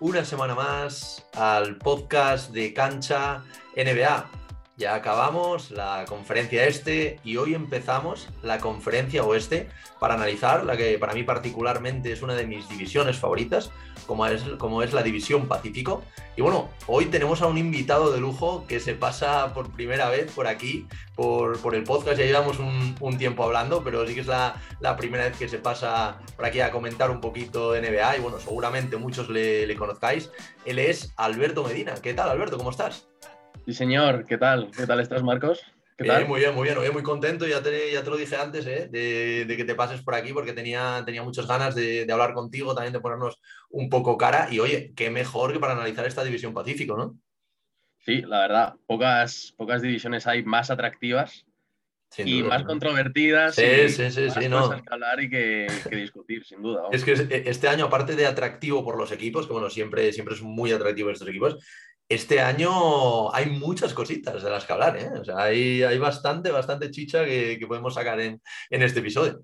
Una semana más al podcast de Cancha NBA. Ya acabamos la conferencia este y hoy empezamos la conferencia oeste para analizar la que para mí particularmente es una de mis divisiones favoritas, como es, como es la división Pacífico. Y bueno, hoy tenemos a un invitado de lujo que se pasa por primera vez por aquí, por, por el podcast. Ya llevamos un, tiempo hablando, pero sí que es la, la, primera vez que se pasa por aquí a comentar un poquito de NBA. Y bueno, seguramente muchos le, le conozcáis. Él es Alberto Medina. ¿Qué tal, Alberto? ¿Cómo estás? Sí, señor. ¿Qué tal? ¿Qué tal estás, Marcos? ¿Qué tal? muy bien, muy bien. muy contento. Ya te, ya te lo dije antes, ¿eh? de, de, que te pases por aquí porque tenía, tenía muchas ganas de, de, hablar contigo, también de ponernos un poco cara. Y oye, qué mejor que para analizar esta división Pacífico, ¿no? Sí, la verdad. Pocas, pocas divisiones hay más atractivas sin y duda, más ¿no? controvertidas. Sí, y sí, sí, más sí, no. que hablar y que, que discutir, sin duda. Es que este año, aparte de atractivo por los equipos, que bueno, siempre, siempre es muy atractivo estos equipos, este año hay muchas cositas de las que hablar, ¿eh? O sea, hay, hay bastante, bastante chicha que, que podemos sacar en, en, este episodio.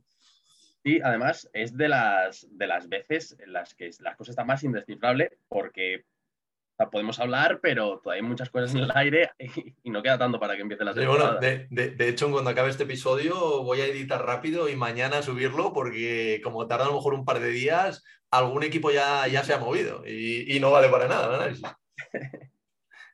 Y además es de las, de las veces en las que la cosa está más indescifrable porque podemos hablar, pero todavía hay muchas cosas en el aire y, y no queda tanto para que empiece la Sí, temporada. bueno, de, de, de, hecho, cuando acabe este episodio voy a editar rápido y mañana subirlo porque como tarda a lo mejor un par de días, algún equipo ya, ya se ha movido y, y no vale para nada el análisis.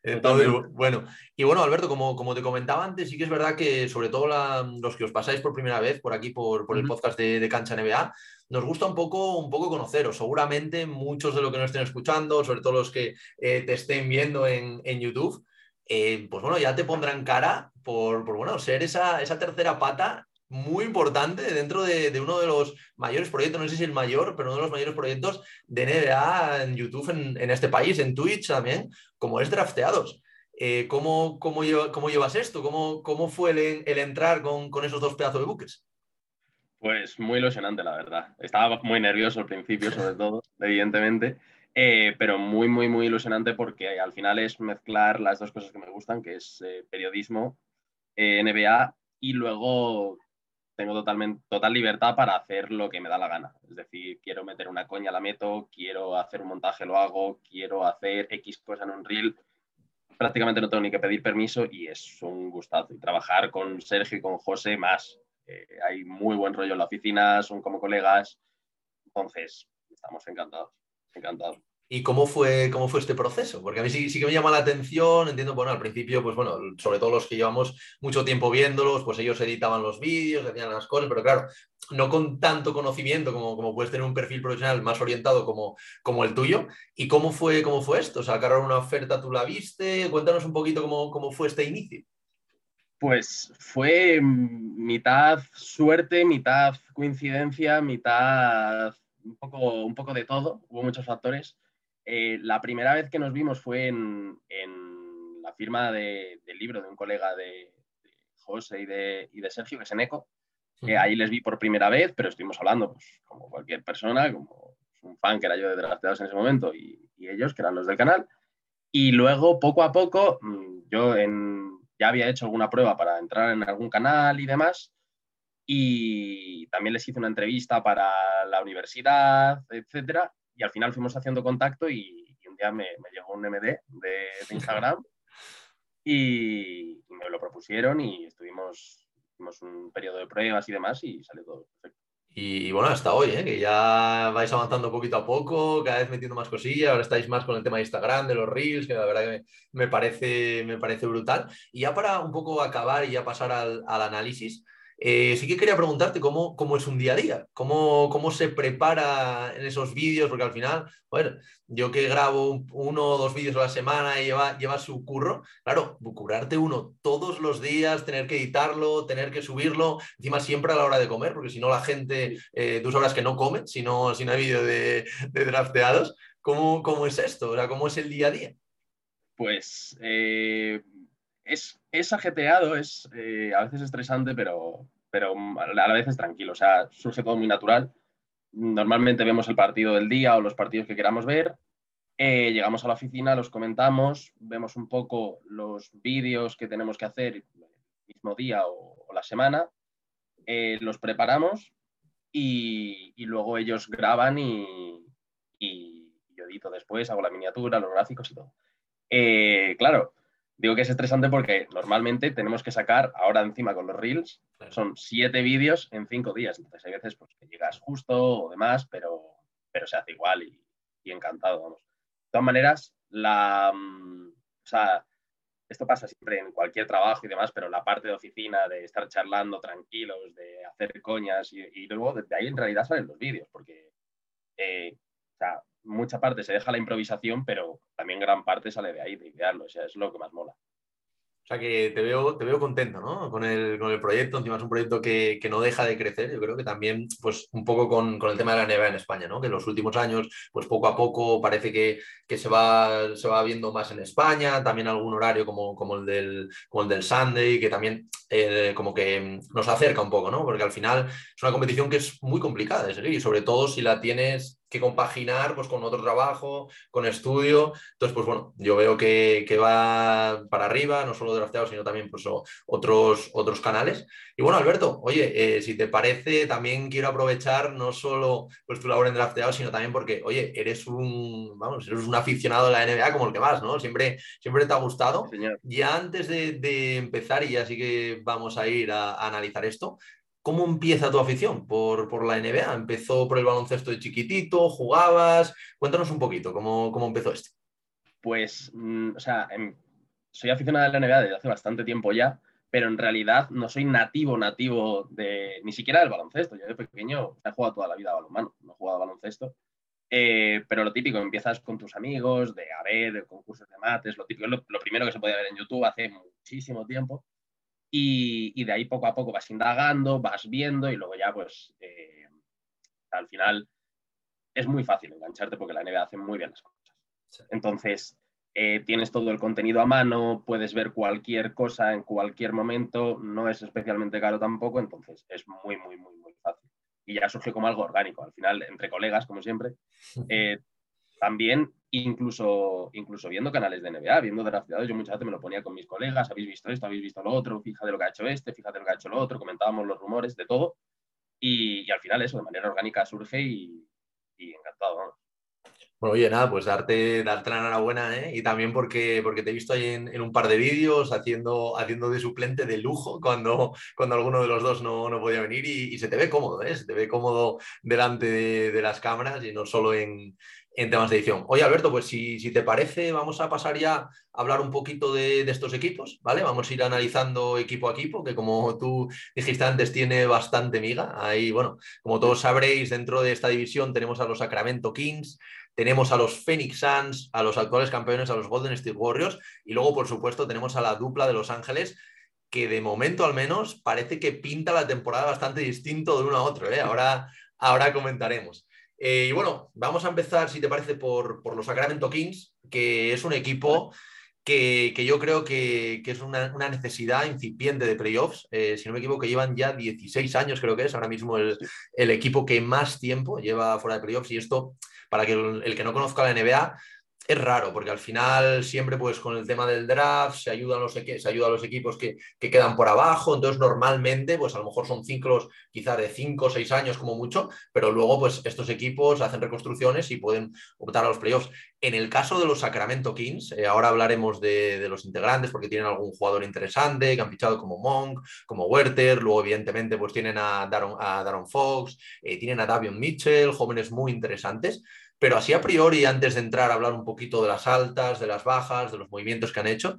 Entonces, bueno, y bueno, Alberto, como, como te comentaba antes, sí que es verdad que sobre todo la, los que os pasáis por primera vez por aquí, por, por el podcast de, de, Cancha NBA, nos gusta un poco, un poco conoceros. Seguramente muchos de los que nos estén escuchando, sobre todo los que eh, te estén viendo en, en YouTube, eh, pues bueno, ya te pondrán cara por, por bueno, ser esa, esa tercera pata muy importante dentro de, de, uno de los mayores proyectos, no sé si el mayor, pero uno de los mayores proyectos de NBA en YouTube en, en este país, en Twitch también, como es Drafteados. Eh, ¿cómo, cómo, lleva, ¿Cómo llevas esto? ¿Cómo, cómo fue el, el entrar con, con, esos dos pedazos de buques? Pues muy ilusionante, la verdad. Estaba muy nervioso al principio, sobre todo, evidentemente. Eh, pero muy, muy, muy ilusionante porque al final es mezclar las dos cosas que me gustan, que es eh, periodismo, NBA y luego tengo totalmente, total libertad para hacer lo que me da la gana. Es decir, quiero meter una coña, la meto, quiero hacer un montaje, lo hago, quiero hacer X cosa en un reel. Prácticamente no tengo ni que pedir permiso y es un gustazo. Y trabajar con Sergio y con José más. Eh, hay muy buen rollo en la oficina, son como colegas. Entonces, estamos encantados, encantados. ¿Y cómo fue, cómo fue este proceso? Porque a mí sí, que me llama la atención, entiendo, bueno, al principio, pues bueno, sobre todo los que llevamos mucho tiempo viéndolos, pues ellos editaban los vídeos, hacían las cosas, pero claro, no con tanto conocimiento como, como puedes tener un perfil profesional más orientado como, como el tuyo. ¿Y cómo fue, cómo fue esto? O sea, agarrar una oferta, ¿tú la viste? Cuéntanos un poquito cómo, cómo fue este inicio. Pues fue mitad suerte, mitad coincidencia, mitad un poco, un poco de todo, hubo muchos factores. Eh, la primera vez que nos vimos fue en, en la firma de, del libro de un colega de, de José y de, y de, Sergio, que es Eneco. Eh, ahí les vi por primera vez, pero estuvimos hablando pues, como cualquier persona, como un fan que era yo de Drafteados en ese momento y, y, ellos, que eran los del canal. Y luego, poco a poco, mm, yo en, ya había hecho alguna prueba para entrar en algún canal y demás. Y también les hice una entrevista para la universidad, etcétera y al final fuimos haciendo contacto y, y un día me, me, llegó un MD de, de Instagram y, y, me lo propusieron y estuvimos, tuvimos un periodo de pruebas y demás y salió todo perfecto. Y, y bueno, hasta hoy, ¿eh? que ya vais avanzando poquito a poco, cada vez metiendo más cosillas, ahora estáis más con el tema de Instagram, de los Reels, que la verdad que me, me parece, me parece brutal. Y ya para un poco acabar y ya pasar al, al análisis, eh, sí que quería preguntarte cómo, cómo, es un día a día, cómo, cómo se prepara en esos vídeos, porque al final, bueno, yo que grabo uno o dos vídeos a la semana y lleva, lleva su curro, claro, curarte uno todos los días, tener que editarlo, tener que subirlo, encima siempre a la hora de comer, porque si no la gente, eh, tú sabrás que no come, si no, si no hay vídeo de, de, drafteados, ¿cómo, ¿cómo es esto? O sea, ¿Cómo es el día a día? Pues eh, es, es ajeteado, es eh, a veces estresante, pero, pero a la vez es tranquilo. O sea, surge todo muy natural. Normalmente vemos el partido del día o los partidos que queramos ver. Eh, llegamos a la oficina, los comentamos, vemos un poco los vídeos que tenemos que hacer el mismo día o, la semana, eh, los preparamos y, luego ellos graban y, yo edito después, hago la miniatura, los gráficos y todo. Claro, digo que es estresante porque normalmente tenemos que sacar, ahora encima con los Reels, son siete vídeos en cinco días. Entonces hay veces pues, que llegas justo o demás, pero, pero se hace igual y, encantado, vamos. De todas maneras, la, mm, o sea, esto pasa siempre en cualquier trabajo y demás, pero la parte de oficina, de estar charlando tranquilos, de hacer coñas y, luego de ahí en realidad salen los vídeos, porque eh, o sea, mucha parte se deja la improvisación, pero también gran parte sale de ahí, de idearlo, o sea, es lo que más mola. O sea que te veo, te veo contento, ¿no? Con el, con el proyecto, encima es un proyecto que, que, no deja de crecer, yo creo que también, pues un poco con, con, el tema de la NBA en España, ¿no? Que en los últimos años, pues poco a poco parece que, que se, va, se va viendo más en España, también algún horario como, como, el, del, como el del Sunday, que también eh, como que nos acerca un poco, ¿no? Porque al final es una competición que es muy complicada de seguir y sobre todo si la tienes que compaginar pues, con otro trabajo, con estudio. Entonces, pues bueno, yo veo que, que va para arriba, no solo drafteado, sino también pues, otros, otros canales. Y bueno, Alberto, oye, eh, si te parece, también quiero aprovechar no solo pues, tu labor en drafteado, sino también porque, oye, eres un, vamos, eres un aficionado de la NBA como el que más, ¿no? Siempre, siempre te ha gustado. Ya antes de, de, empezar, y ya sí que vamos a ir a, a analizar esto, ¿Cómo empieza tu afición por, por, la NBA? ¿Empezó por el baloncesto de chiquitito? ¿Jugabas? Cuéntanos un poquito, ¿cómo, cómo empezó esto? Pues, mm, o sea, em, soy aficionado a la NBA desde hace bastante tiempo ya, pero en realidad no soy nativo, nativo de ni siquiera del baloncesto. Yo de pequeño he jugado toda la vida a balonmano, no he jugado a baloncesto. Eh, pero lo típico, empiezas con tus amigos, de a ver, de concursos de mates, lo típico, lo, lo primero que se podía ver en YouTube hace muchísimo tiempo. Y, de ahí poco a poco vas indagando, vas viendo y luego ya pues eh, al final es muy fácil engancharte porque la NBA hace muy bien las cosas. Entonces, eh, tienes todo el contenido a mano, puedes ver cualquier cosa en cualquier momento, no es especialmente caro tampoco, entonces es muy, muy, muy, muy fácil. Y ya surge como algo orgánico, al final, entre colegas, como siempre. Eh, también incluso, incluso viendo canales de NBA, viendo drafteados, yo muchas veces me lo ponía con mis colegas, habéis visto esto, habéis visto lo otro, fíjate lo que ha hecho este, fíjate lo que ha hecho lo otro, comentábamos los rumores de todo y, al final eso de manera orgánica surge y, encantado. Bueno, oye, nada, pues darte, darte la enhorabuena, ¿eh? Y también porque, porque te he visto ahí en, un par de vídeos haciendo, haciendo de suplente de lujo cuando, cuando alguno de los dos no, no podía venir y, se te ve cómodo, ¿eh? Se te ve cómodo delante de, de las cámaras y no solo en, en temas de edición. Oye, Alberto, pues si, te parece, vamos a pasar ya a hablar un poquito de, estos equipos, ¿vale? Vamos a ir analizando equipo a equipo, que como tú dijiste antes, tiene bastante miga. Ahí, bueno, como todos sabréis, dentro de esta división tenemos a los Sacramento Kings, tenemos a los Phoenix Suns, a los actuales campeones, a los Golden State Warriors, y luego, por supuesto, tenemos a la dupla de Los Ángeles, que de momento al menos parece que pinta la temporada bastante distinto de uno a otro, ¿eh? Ahora, ahora comentaremos. Eh, y bueno, vamos a empezar, si te parece, por, los Sacramento Kings, que es un equipo que, yo creo que, es una, necesidad incipiente de playoffs. Eh, si no me equivoco, llevan ya 16 años, creo que es ahora mismo el, equipo que más tiempo lleva fuera de playoffs. Y esto, para que el que no conozca la NBA, es raro, porque al final siempre pues con el tema del draft se ayudan los, se ayuda a los equipos que, quedan por abajo, entonces normalmente pues a lo mejor son ciclos quizás de 5 o 6 años como mucho, pero luego pues estos equipos hacen reconstrucciones y pueden optar a los playoffs. En el caso de los Sacramento Kings, eh, ahora hablaremos de, los integrantes porque tienen algún jugador interesante que han fichado como Monk, como Werther, luego evidentemente pues tienen a Daron, a Daron Fox, eh, tienen a Davion Mitchell, jóvenes muy interesantes. Pero así a priori, antes de entrar a hablar un poquito de las altas, de las bajas, de los movimientos que han hecho,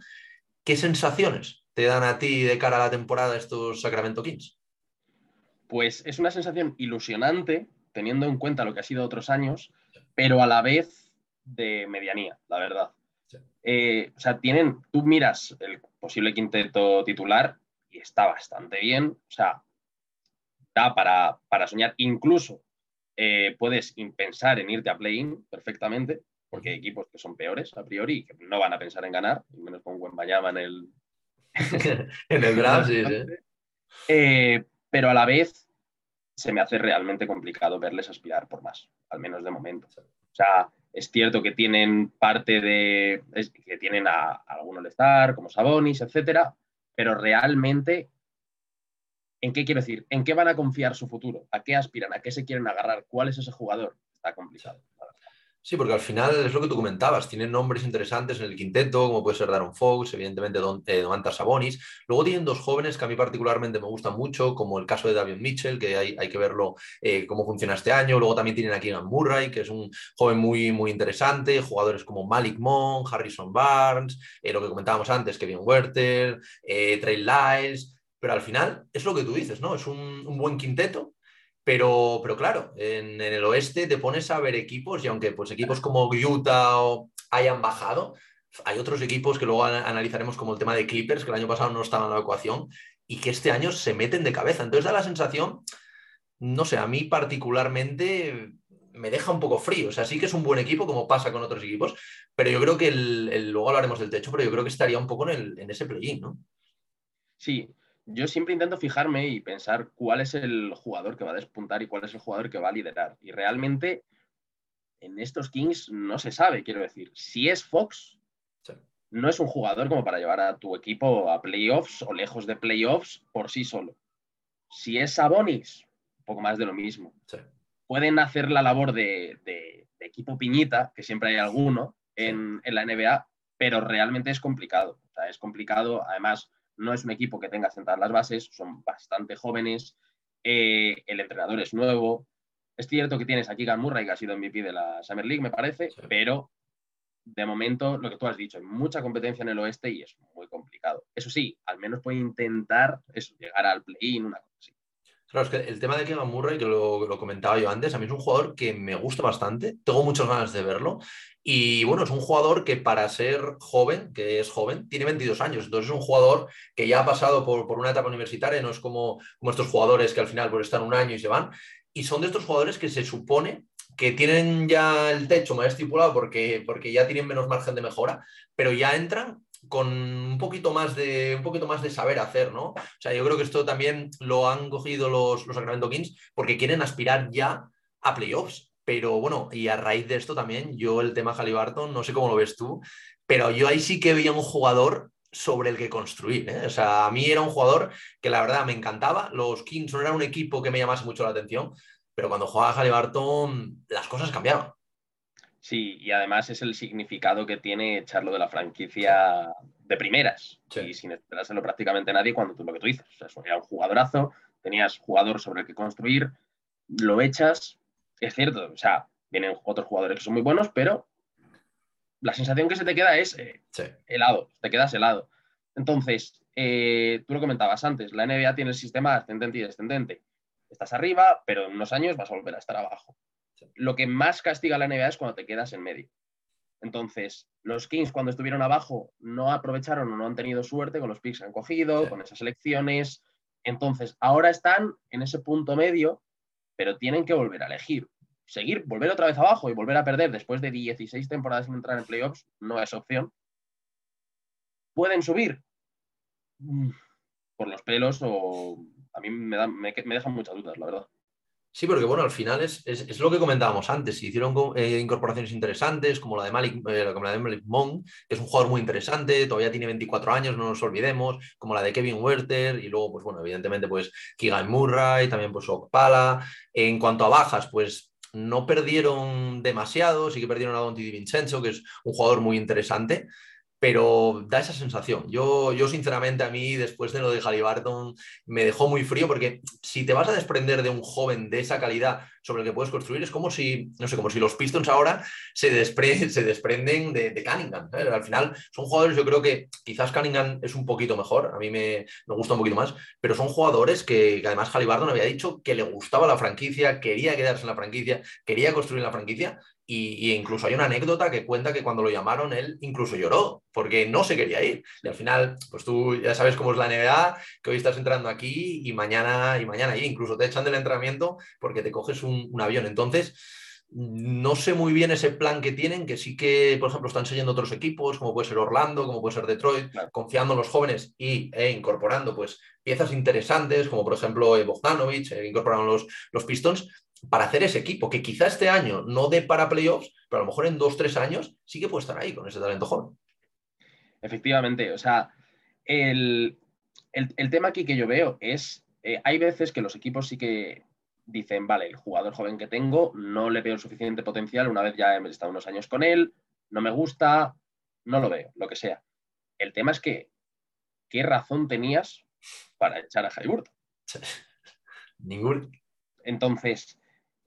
¿qué sensaciones te dan a ti de cara a la temporada estos Sacramento Kings? Pues es una sensación ilusionante, teniendo en cuenta lo que ha sido otros años, pero a la vez de medianía, la verdad. Eh, o sea, tienen, tú miras el posible quinteto titular y está bastante bien, o sea, da para, para soñar, incluso eh, puedes pensar en irte a play-in perfectamente, porque hay equipos que son peores a priori y que no van a pensar en ganar, y menos con Wembayama en el... en el draft, sí, eh, pero a la vez se me hace realmente complicado verles aspirar por más, al menos de momento. O sea, es cierto que tienen parte de... que tienen a, a algún all como Sabonis, etcétera, pero realmente ¿En qué quiero decir? ¿En qué van a confiar su futuro? ¿A qué aspiran? ¿A qué se quieren agarrar? ¿Cuál es ese jugador? Está complicado. Sí, porque al final es lo que tú comentabas, tienen nombres interesantes en el quinteto, como puede ser Darren Fox, evidentemente Don, eh, Sabonis. Luego tienen dos jóvenes que a mí particularmente me gustan mucho, como el caso de David Mitchell, que hay, que verlo eh, cómo funciona este año. Luego también tienen a Keegan Murray, que es un joven muy, muy interesante. Jugadores como Malik Monk, Harrison Barnes, eh, lo que comentábamos antes, Kevin Werther, Trey Lyles. Pero al final es lo que tú dices, ¿no? Es un, buen quinteto pero, pero claro, en, el oeste te pones a ver equipos y aunque pues equipos como Utah hayan bajado, hay otros equipos que luego analizaremos como el tema de Clippers, que el año pasado no estaban en la ecuación y que este año se meten de cabeza. Entonces da la sensación, no sé, a mí particularmente me deja un poco frío. O sea, sí que es un buen equipo, como pasa con otros equipos, pero yo creo que luego hablaremos del techo, pero yo creo que estaría un poco en, el, en ese play-in, ¿no? Sí, yo siempre intento fijarme y pensar cuál es el jugador que va a despuntar y cuál es el jugador que va a liderar. Y realmente en estos Kings no se sabe, quiero decir. Si es Fox, no es un jugador como para llevar a tu equipo a playoffs o lejos de playoffs por sí solo. Si es Sabonis, un poco más de lo mismo. Pueden hacer la labor de, equipo piñita, que siempre hay alguno en, en la NBA, pero realmente es complicado. O sea, es complicado, además no es un equipo que tenga sentadas las bases, son bastante jóvenes, eh, el entrenador es nuevo. Es cierto que tienes aquí Keegan Murray, que ha sido MVP de la Summer League, me parece, pero de momento, lo que tú has dicho, hay mucha competencia en el oeste y es muy complicado. Eso sí, al menos puede intentar llegar al play-in, una cosa así. Claro, es que el tema de Keegan Murray, que lo, lo, comentaba yo antes, a mí es un jugador que me gusta bastante, tengo muchas ganas de verlo. Y bueno, es un jugador que para ser joven, que es joven, tiene 22 años. Entonces es un jugador que ya ha pasado por, por una etapa universitaria, no es como, como estos jugadores que al final pues, están un año y se van. Y son de estos jugadores que se supone que tienen ya el techo más estipulado porque, porque ya tienen menos margen de mejora, pero ya entran con un poquito más de un poquito más de saber hacer, ¿no? O sea, yo creo que esto también lo han cogido los, los Sacramento Kings porque quieren aspirar ya a playoffs. Pero bueno, y a raíz de esto también, yo el tema Halliburton, no sé cómo lo ves tú, pero yo ahí sí que veía un jugador sobre el que construir. ¿eh? O sea, a mí era un jugador que la verdad me encantaba. Los Kings no eran un equipo que me llamase mucho la atención, pero cuando jugaba Halliburton las cosas cambiaban. Sí, y además es el significado que tiene echarlo de la franquicia de primeras y sin esperárselo prácticamente nadie cuando tú lo que tú dices. O sea, era un jugadorazo, tenías jugador sobre el que construir, lo echas. Es cierto, o sea, vienen otros jugadores que son muy buenos, pero la sensación que se te queda es eh, helado, te quedas helado. Entonces, eh, tú lo comentabas antes, la NBA tiene el sistema ascendente y descendente. Estás arriba, pero en unos años vas a volver a estar abajo lo que más castiga la NBA es cuando te quedas en medio. Entonces, los Kings cuando estuvieron abajo no aprovecharon o no han tenido suerte con los picks que han cogido, con esas elecciones. Entonces, ahora están en ese punto medio, pero tienen que volver a elegir. Seguir, volver otra vez abajo y volver a perder después de 16 temporadas sin entrar en playoffs no es opción. ¿Pueden subir? Mm, por los pelos o a mí me, me dejan muchas dudas, la verdad. Sí, porque bueno, al final es, es, lo que comentábamos antes. Hicieron eh, incorporaciones interesantes, como la de Malik, eh, como la de Malik Monk, que es un jugador muy interesante, todavía tiene 24 años, no nos olvidemos, como la de Kevin Werther, y luego, pues bueno, evidentemente, pues Keegan Murray, también pues Okpala. En cuanto a bajas, pues no perdieron demasiado, sí que perdieron a Don Di Vincenzo, que es un jugador muy interesante, pero da esa sensación. Yo, yo, sinceramente, a mí, después de lo de Halliburton, me dejó muy frío porque si te vas a desprender de un joven de esa calidad sobre el que puedes construir, es como si, no sé, como si los Pistons ahora se, se desprenden de, Cunningham. Al final, son jugadores, yo creo que quizás Cunningham es un poquito mejor, a mí me, me gusta un poquito más, pero son jugadores que, que además Halliburton había dicho que le gustaba la franquicia, quería quedarse en la franquicia, quería construir la franquicia y, incluso hay una anécdota que cuenta que cuando lo llamaron él incluso lloró porque no se quería ir. Y al final, pues tú ya sabes cómo es la NBA, que hoy estás entrando aquí y mañana y mañana y incluso te echan del entrenamiento porque te coges un, avión. Entonces, no sé muy bien ese plan que tienen, que sí que, por ejemplo, están siguiendo otros equipos, como puede ser Orlando, como puede ser Detroit, confiando en los jóvenes y, e incorporando pues, piezas interesantes, como por ejemplo Bogdanovich, eh, incorporaron los, los Pistons, para hacer ese equipo, que quizá este año no dé para playoffs, pero a lo mejor en dos, tres años sí que puede estar ahí con ese talento joven. Efectivamente, o sea, el, tema aquí que yo veo es, eh, hay veces que los equipos sí que dicen, vale, el jugador joven que tengo no le veo el suficiente potencial una vez ya he estado unos años con él, no me gusta, no lo veo, lo que sea. El tema es que, ¿qué razón tenías para echar a Halliburton? Ningún. Entonces,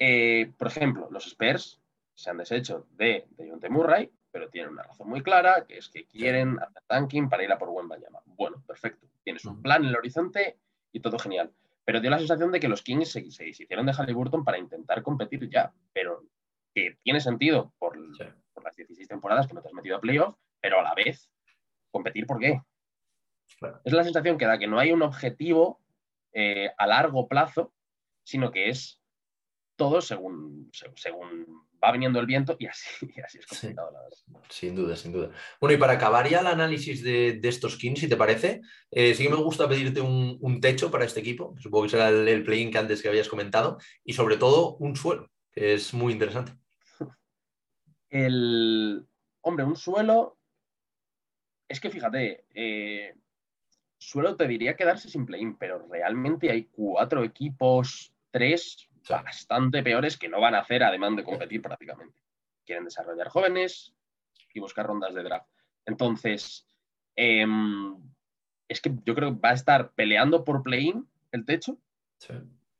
eh, por ejemplo, los Spurs se han deshecho de, de Murray, pero tienen una razón muy clara, que es que quieren hacer tanking para ir a por buen Bayama. Bueno, perfecto. Tienes un plan en el horizonte y todo genial. Pero dio la sensación de que los Kings se, se hicieron de Halliburton para intentar competir ya, pero que tiene sentido por, las 16 temporadas que no te has metido a playoff, pero a la vez, ¿competir por qué? Es la sensación que da que no hay un objetivo eh, a largo plazo, sino que es todo según, según va viniendo el viento y así, así es complicado, la verdad. Sin duda, sin duda. Bueno, y para acabar ya el análisis de, estos Kings, si te parece, eh, sí que me gusta pedirte un, techo para este equipo, supongo que será el, el play-in que antes que habías comentado, y sobre todo un suelo, que es muy interesante. El, hombre, un suelo, es que fíjate, eh, suelo te diría quedarse sin play-in, pero realmente hay cuatro equipos, tres bastante peores que no van a hacer además de competir prácticamente. Quieren desarrollar jóvenes y buscar rondas de draft. Entonces, em, es que yo creo que va a estar peleando por play-in el techo,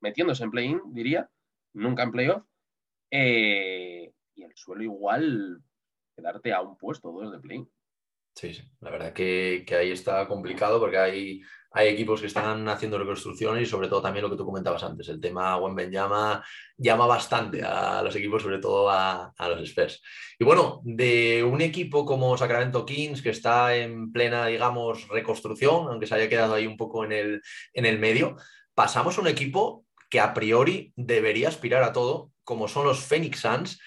metiéndose en play-in, diría, nunca en playoff. Eh, y el suelo igual quedarte a un puesto, dos de play-in. Sí, sí, la verdad que, que, ahí está complicado porque hay, hay equipos que están haciendo reconstrucciones y sobre todo también lo que tú comentabas antes, el tema Wemben llama, llama bastante a los equipos, sobre todo a, los Spurs. Y bueno, de un equipo como Sacramento Kings que está en plena, digamos, reconstrucción, aunque se haya quedado ahí un poco en el, en el medio, pasamos a un equipo que a priori debería aspirar a todo, como son los Phoenix Suns,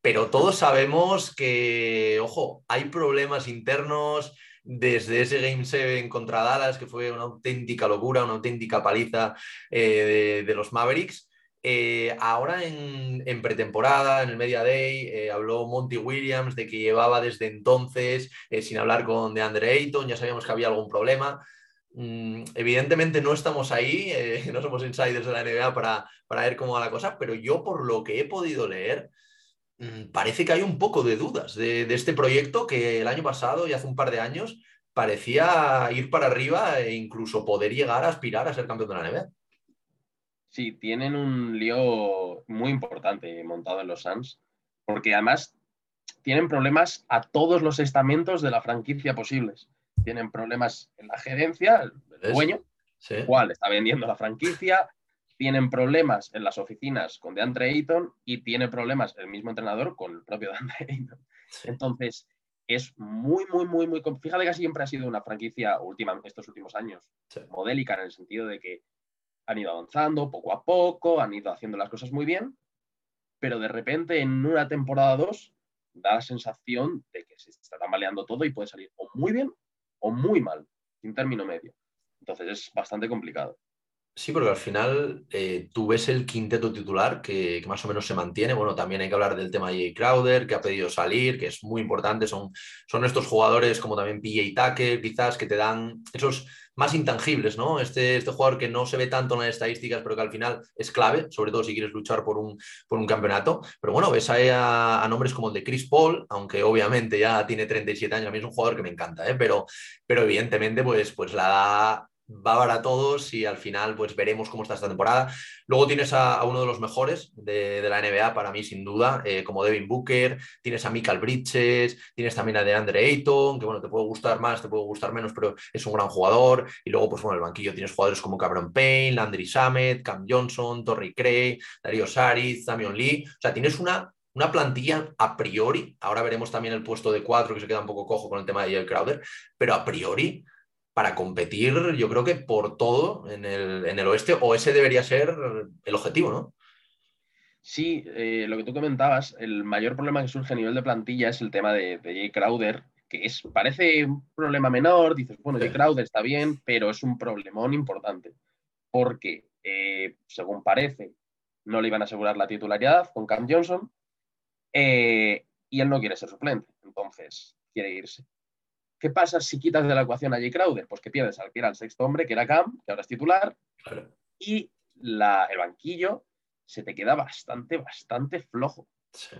pero todos sabemos que, ojo, hay problemas internos, desde ese Game 7 contra Dallas, que fue una auténtica locura, una auténtica paliza eh, de, los Mavericks. Eh, ahora en, pretemporada, en el Media Day, eh, habló Monty Williams de que llevaba desde entonces sin hablar con DeAndre Ayton, ya sabíamos que había algún problema. Mm, evidentemente no estamos ahí, no somos insiders de la NBA para, para ver cómo va la cosa, pero yo por lo que he podido leer, parece que hay un poco de dudas de, este proyecto que el año pasado y hace un par de años parecía ir para arriba e incluso poder llegar a aspirar a ser campeón de la NBA. Sí, tienen un lío muy importante montado en los Suns, porque además tienen problemas a todos los estamentos de la franquicia posibles. Tienen problemas en la gerencia, el dueño, el cual está vendiendo la franquicia, tienen problemas en las oficinas con DeAndre Ayton y tiene problemas el mismo entrenador con el propio DeAndre Ayton. Entonces, es muy, muy, muy, muy... Fíjate que siempre ha sido una franquicia última, estos últimos años, modélica en el sentido de que han ido avanzando poco a poco, han ido haciendo las cosas muy bien, pero de repente en una temporada o dos da la sensación de que se está tambaleando todo y puede salir o muy bien o muy mal, sin término medio. Entonces es bastante complicado. Sí, porque al final eh, tú ves el quinteto titular que, más o menos se mantiene. Bueno, también hay que hablar del tema de Jay Crowder, que ha pedido salir, que es muy importante. Son, son estos jugadores como también PJ Tucker, quizás, que te dan esos más intangibles, ¿no? Este, este jugador que no se ve tanto en las estadísticas, pero que al final es clave, sobre todo si quieres luchar por un, por un campeonato. Pero bueno, ves a, a, nombres como el de Chris Paul, aunque obviamente ya tiene 37 años, a mí es un jugador que me encanta, ¿eh? pero, pero evidentemente pues, pues la da va para todos y al final pues veremos cómo está esta temporada. Luego tienes a, uno de los mejores de, la NBA para mí sin duda, eh, como Devin Booker, tienes a Michael Bridges, tienes también a DeAndre Ayton, que bueno, te puede gustar más, te puede gustar menos, pero es un gran jugador. Y luego pues bueno, el banquillo tienes jugadores como Cameron Payne, Landry Samet, Cam Johnson, Torrey Cray, Darío Saric, Damian Lee. O sea, tienes una una plantilla a priori, ahora veremos también el puesto de cuatro que se queda un poco cojo con el tema de Jay Crowder, pero a priori para competir, yo creo que por todo en el, oeste, o ese debería ser el objetivo, ¿no? Sí, eh, lo que tú comentabas, el mayor problema que surge a nivel de plantilla es el tema de, Jay Crowder, que es, parece un problema menor, dices, bueno, Jay Crowder está bien, pero es un problemón importante, porque, eh, según parece, no le iban a asegurar la titularidad con Cam Johnson, eh, y él no quiere ser suplente, entonces quiere irse. ¿Qué pasa si quitas de la ecuación a Jay Crowder? Pues que pierdes al que era el sexto hombre, que era Cam, que ahora es titular, y el banquillo se te queda bastante, bastante flojo. Sí.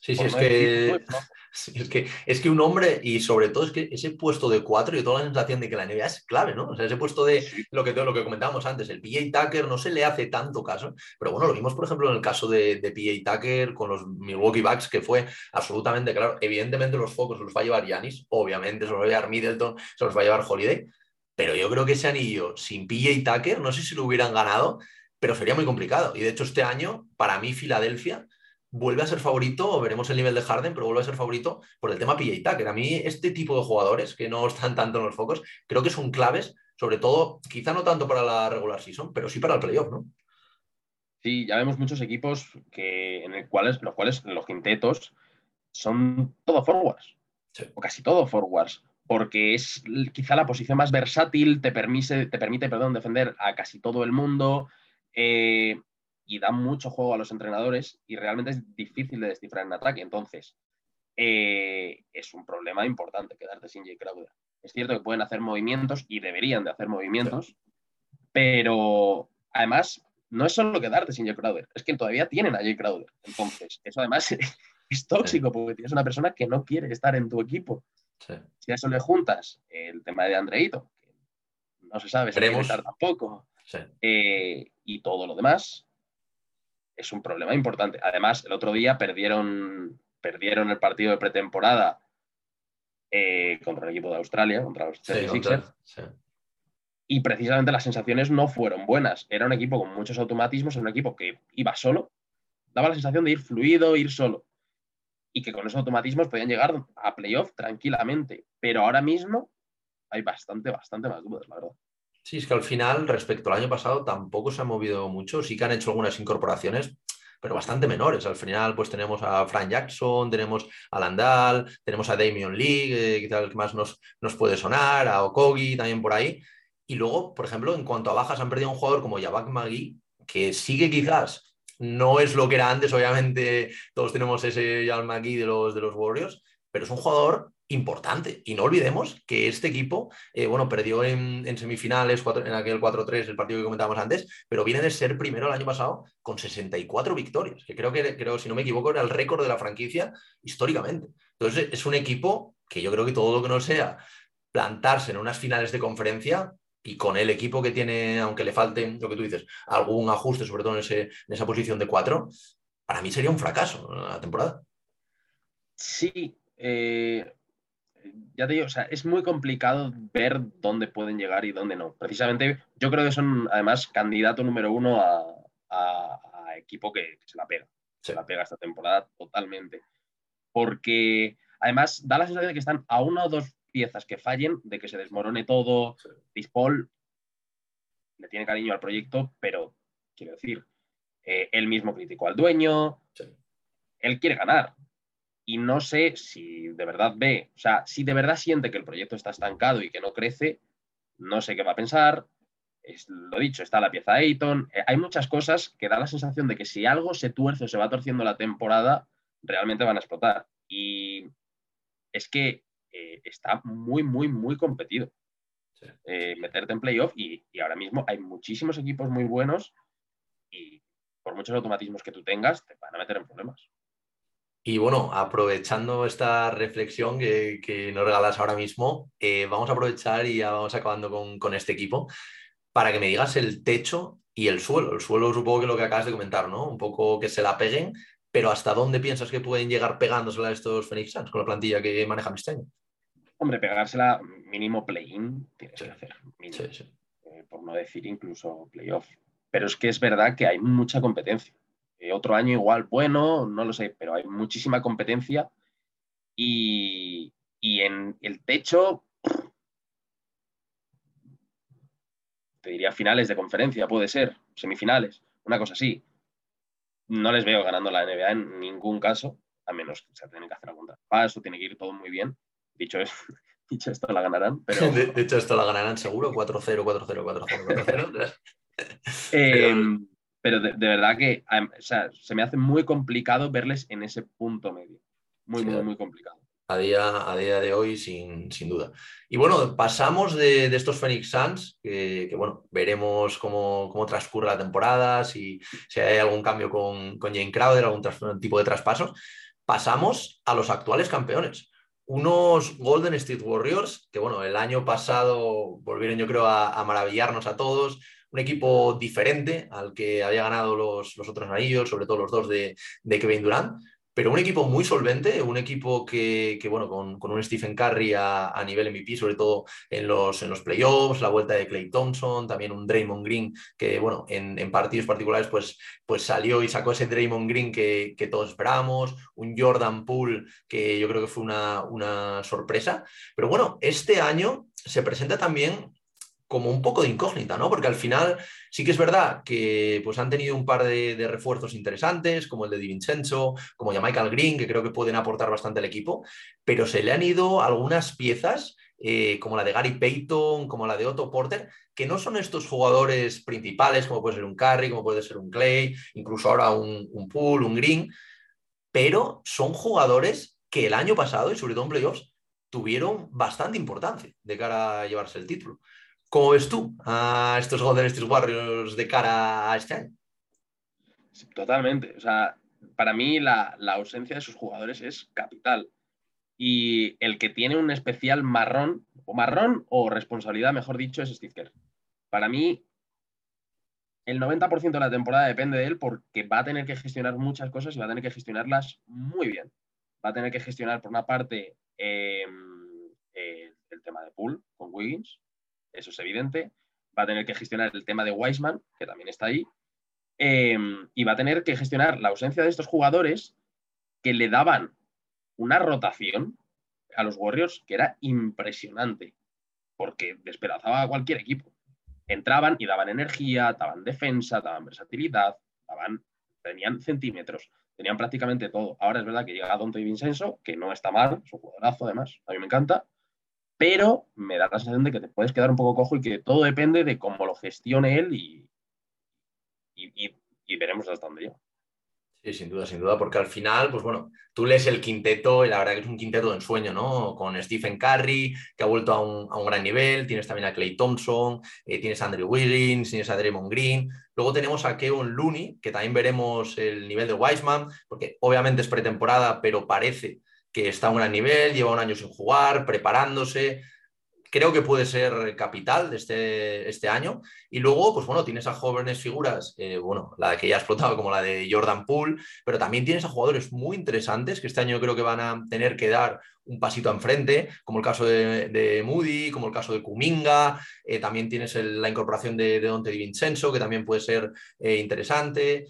Sí, sí, es que, es que, es que un hombre, y sobre todo es que ese puesto de cuatro, yo tengo la sensación de que la NBA es clave, ¿no? O sea, ese puesto de lo que, lo que comentábamos antes, el PJ Tucker no se le hace tanto caso, pero bueno, lo vimos, por ejemplo, en el caso de, de PJ Tucker con los Milwaukee Bucks, que fue absolutamente claro. Evidentemente, los focos los va a llevar Yanis, obviamente, se los va a llevar Middleton, se los va a llevar Holiday, pero yo creo que ese anillo sin PJ Tucker, no sé si lo hubieran ganado, pero sería muy complicado. Y de hecho, este año, para mí, Filadelfia vuelve a ser favorito, veremos el nivel de Harden, pero vuelve a ser favorito por el tema PJ Tucker. A mí este tipo de jugadores que no están tanto en los focos, creo que son claves, sobre todo, quizá no tanto para la regular season, pero sí para el playoff, ¿no? Sí, ya vemos muchos equipos que, en el cuales, los cuales los quintetos son todo forwards, o casi todo forwards, porque es quizá la posición más versátil, te permite, te permite perdón, defender a casi todo el mundo. Eh, y da mucho juego a los entrenadores y realmente es difícil de descifrar en ataque. Entonces, eh, es un problema importante quedarte sin Jay Crowder. Es cierto que pueden hacer movimientos y deberían de hacer movimientos, pero además no es solo quedarte sin Jay Crowder, es que todavía tienen a Jay Crowder. Entonces, eso además es tóxico porque tienes una persona que no quiere estar en tu equipo. Si a eso le juntas el tema de Andreito, que no se sabe si va a estar tampoco, eh, y todo lo demás, es un problema importante. Además, el otro día perdieron, perdieron el partido de pretemporada eh, contra el equipo de Australia, contra los Sixers. Y precisamente las sensaciones no fueron buenas. Era un equipo con muchos automatismos, era un equipo que iba solo, daba la sensación de ir fluido, ir solo. Y que con esos automatismos podían llegar a playoff tranquilamente. Pero ahora mismo hay bastante, bastante más dudas, la verdad. Sí, es que al final, respecto al año pasado, tampoco se ha movido mucho. Sí que han hecho algunas incorporaciones, pero bastante menores. Al final, pues tenemos a Frank Jackson, tenemos a Landal, tenemos a Damian Lee, eh, que más nos, nos puede sonar, a Okogi también por ahí. Y luego, por ejemplo, en cuanto a bajas, han perdido un jugador como Yabak Magui, que sigue quizás, no es lo que era antes, obviamente todos tenemos ese Yabak Magui de los, de los Warriors, pero es un jugador importante. Y no olvidemos que este equipo, eh, bueno, perdió en, semifinales, en aquel 4-3, el partido que comentábamos antes, pero viene de ser primero el año pasado con 64 victorias, que creo que, creo, si no me equivoco, era el récord de la franquicia históricamente. Entonces, es un equipo que yo creo que todo lo que no sea plantarse en unas finales de conferencia y con el equipo que tiene, aunque le falte lo que tú dices, algún ajuste, sobre todo en, ese, en esa posición de cuatro, para mí sería un fracaso la temporada. Sí, eh, ya te digo, o sea, es muy complicado ver dónde pueden llegar y dónde no. Precisamente, yo creo que son además candidato número uno a, equipo que, se la pega. Se la pega esta temporada totalmente. Porque además da la sensación de que están a una o dos piezas que fallen, de que se desmorone todo. Dispol le tiene cariño al proyecto, pero quiero decir, eh, él mismo criticó al dueño. Él quiere ganar y no sé si de verdad ve, o sea, si de verdad siente que el proyecto está estancado y que no crece, no sé qué va a pensar. Es, lo dicho, está la pieza Ayton. Eh, hay muchas cosas que da la sensación de que si algo se tuerce o se va torciendo la temporada, realmente van a explotar. Y es que eh, está muy, muy, muy competido. Eh, meterte en playoff y, y ahora mismo hay muchísimos equipos muy buenos y por muchos automatismos que tú tengas, te van a meter en problemas. Y bueno, aprovechando esta reflexión que, nos regalas ahora mismo, eh, vamos a aprovechar y ya vamos acabando con, este equipo para que me digas el techo y el suelo. El suelo supongo que lo que acabas de comentar, ¿no? Un poco que se la peguen, pero ¿hasta dónde piensas que pueden llegar pegándosela estos Phoenix Suns con la plantilla que manejan este año? Hombre, pegársela mínimo play-in tienes que hacer. Eh, por no decir incluso playoff. Pero es que es verdad que hay mucha competencia. Eh, otro año igual, bueno, no lo sé, pero hay muchísima competencia y, en el techo, te diría finales de conferencia, puede ser, semifinales, una cosa así. No les veo ganando la NBA en ningún caso, a menos que se tienen que hacer algún paso, tiene que ir todo muy bien. Dicho, dicho esto, la ganarán. Pero... De, hecho, esto la ganarán seguro, 4-0, 4-0, 4-0, 4-0 pero de, verdad que se me hace muy complicado verles en ese punto medio. Muy, muy, muy complicado. A día, a día de hoy, sin, duda. Y bueno, pasamos de, estos Phoenix Suns, que, bueno, veremos cómo, transcurre la temporada, si, si hay algún cambio con, con Jane Crowder, algún tipo de traspasos. Pasamos a los actuales campeones. Unos Golden State Warriors, que bueno, el año pasado volvieron yo creo a, maravillarnos a todos, un equipo diferente al que había ganado los, los otros anillos, sobre todo los dos de, de Kevin Durant, pero un equipo muy solvente, un equipo que, bueno, con, un Stephen Curry a, nivel MVP, sobre todo en los, en los playoffs, la vuelta de Clay Thompson, también un Draymond Green que, bueno, en, partidos particulares pues, pues salió y sacó ese Draymond Green que, todos esperábamos, un Jordan Poole que yo creo que fue una, una sorpresa. Pero bueno, este año se presenta también como un poco de incógnita, ¿no? Porque al final sí que es verdad que pues, han tenido un par de, refuerzos interesantes, como el de Di Vincenzo, como ya Michael Green, que creo que pueden aportar bastante al equipo, pero se le han ido algunas piezas, eh, como la de Gary Payton, como la de Otto Porter, que no son estos jugadores principales, como puede ser un Curry, como puede ser un Clay, incluso ahora un, un Poole, un Green, pero son jugadores que el año pasado, y sobre todo en playoffs, tuvieron bastante importancia de cara a llevarse el título. ¿Cómo ves tú a estos Golden State Warriors de cara a este año? totalmente. O sea, para mí la, ausencia de sus jugadores es capital. Y el que tiene un especial marrón, o marrón o responsabilidad, mejor dicho, es Steve Kerr. Para mí, el 90% de la temporada depende de él porque va a tener que gestionar muchas cosas y va a tener que gestionarlas muy bien. Va a tener que gestionar, por una parte, em, el tema de pool con Wiggins, eso es evidente. Va a tener que gestionar el tema de Wiseman, que también está ahí. Em, y va a tener que gestionar la ausencia de estos jugadores que le daban una rotación a los Warriors que era impresionante, porque despedazaba a cualquier equipo. Entraban y daban energía, daban defensa, daban versatilidad, daban, tenían centímetros, tenían prácticamente todo. Ahora es verdad que llega Dante Vincenzo, que no está mal, es un jugadorazo además, a mí me encanta, pero me da la sensación de que te puedes quedar un poco cojo y que todo depende de cómo lo gestione él y, y, veremos hasta dónde llega. Sí, sin duda, sin duda, porque al final, pues bueno, tú lees el quinteto y la verdad que es un quinteto de ensueño, ¿no? Con Stephen Curry, que ha vuelto a un, gran nivel, tienes también a Clay Thompson, eh, tienes a Andrew Wiggins, tienes a Draymond Green, luego tenemos a Kevin Looney, que también veremos el nivel de Wiseman, porque obviamente es pretemporada, pero parece está a un gran nivel, lleva un año sin jugar, preparándose. Creo que puede ser capital de este, este año. Y luego, pues bueno, tienes a jóvenes figuras, eh, bueno, la que ya ha explotado, como la de Jordan Poole, pero también tienes a jugadores muy interesantes que este año creo que van a tener que dar un pasito enfrente, como el caso de, Moody, como el caso de Kuminga. Eh, también tienes la incorporación de, de Dante Di Vincenzo, que también puede ser eh, interesante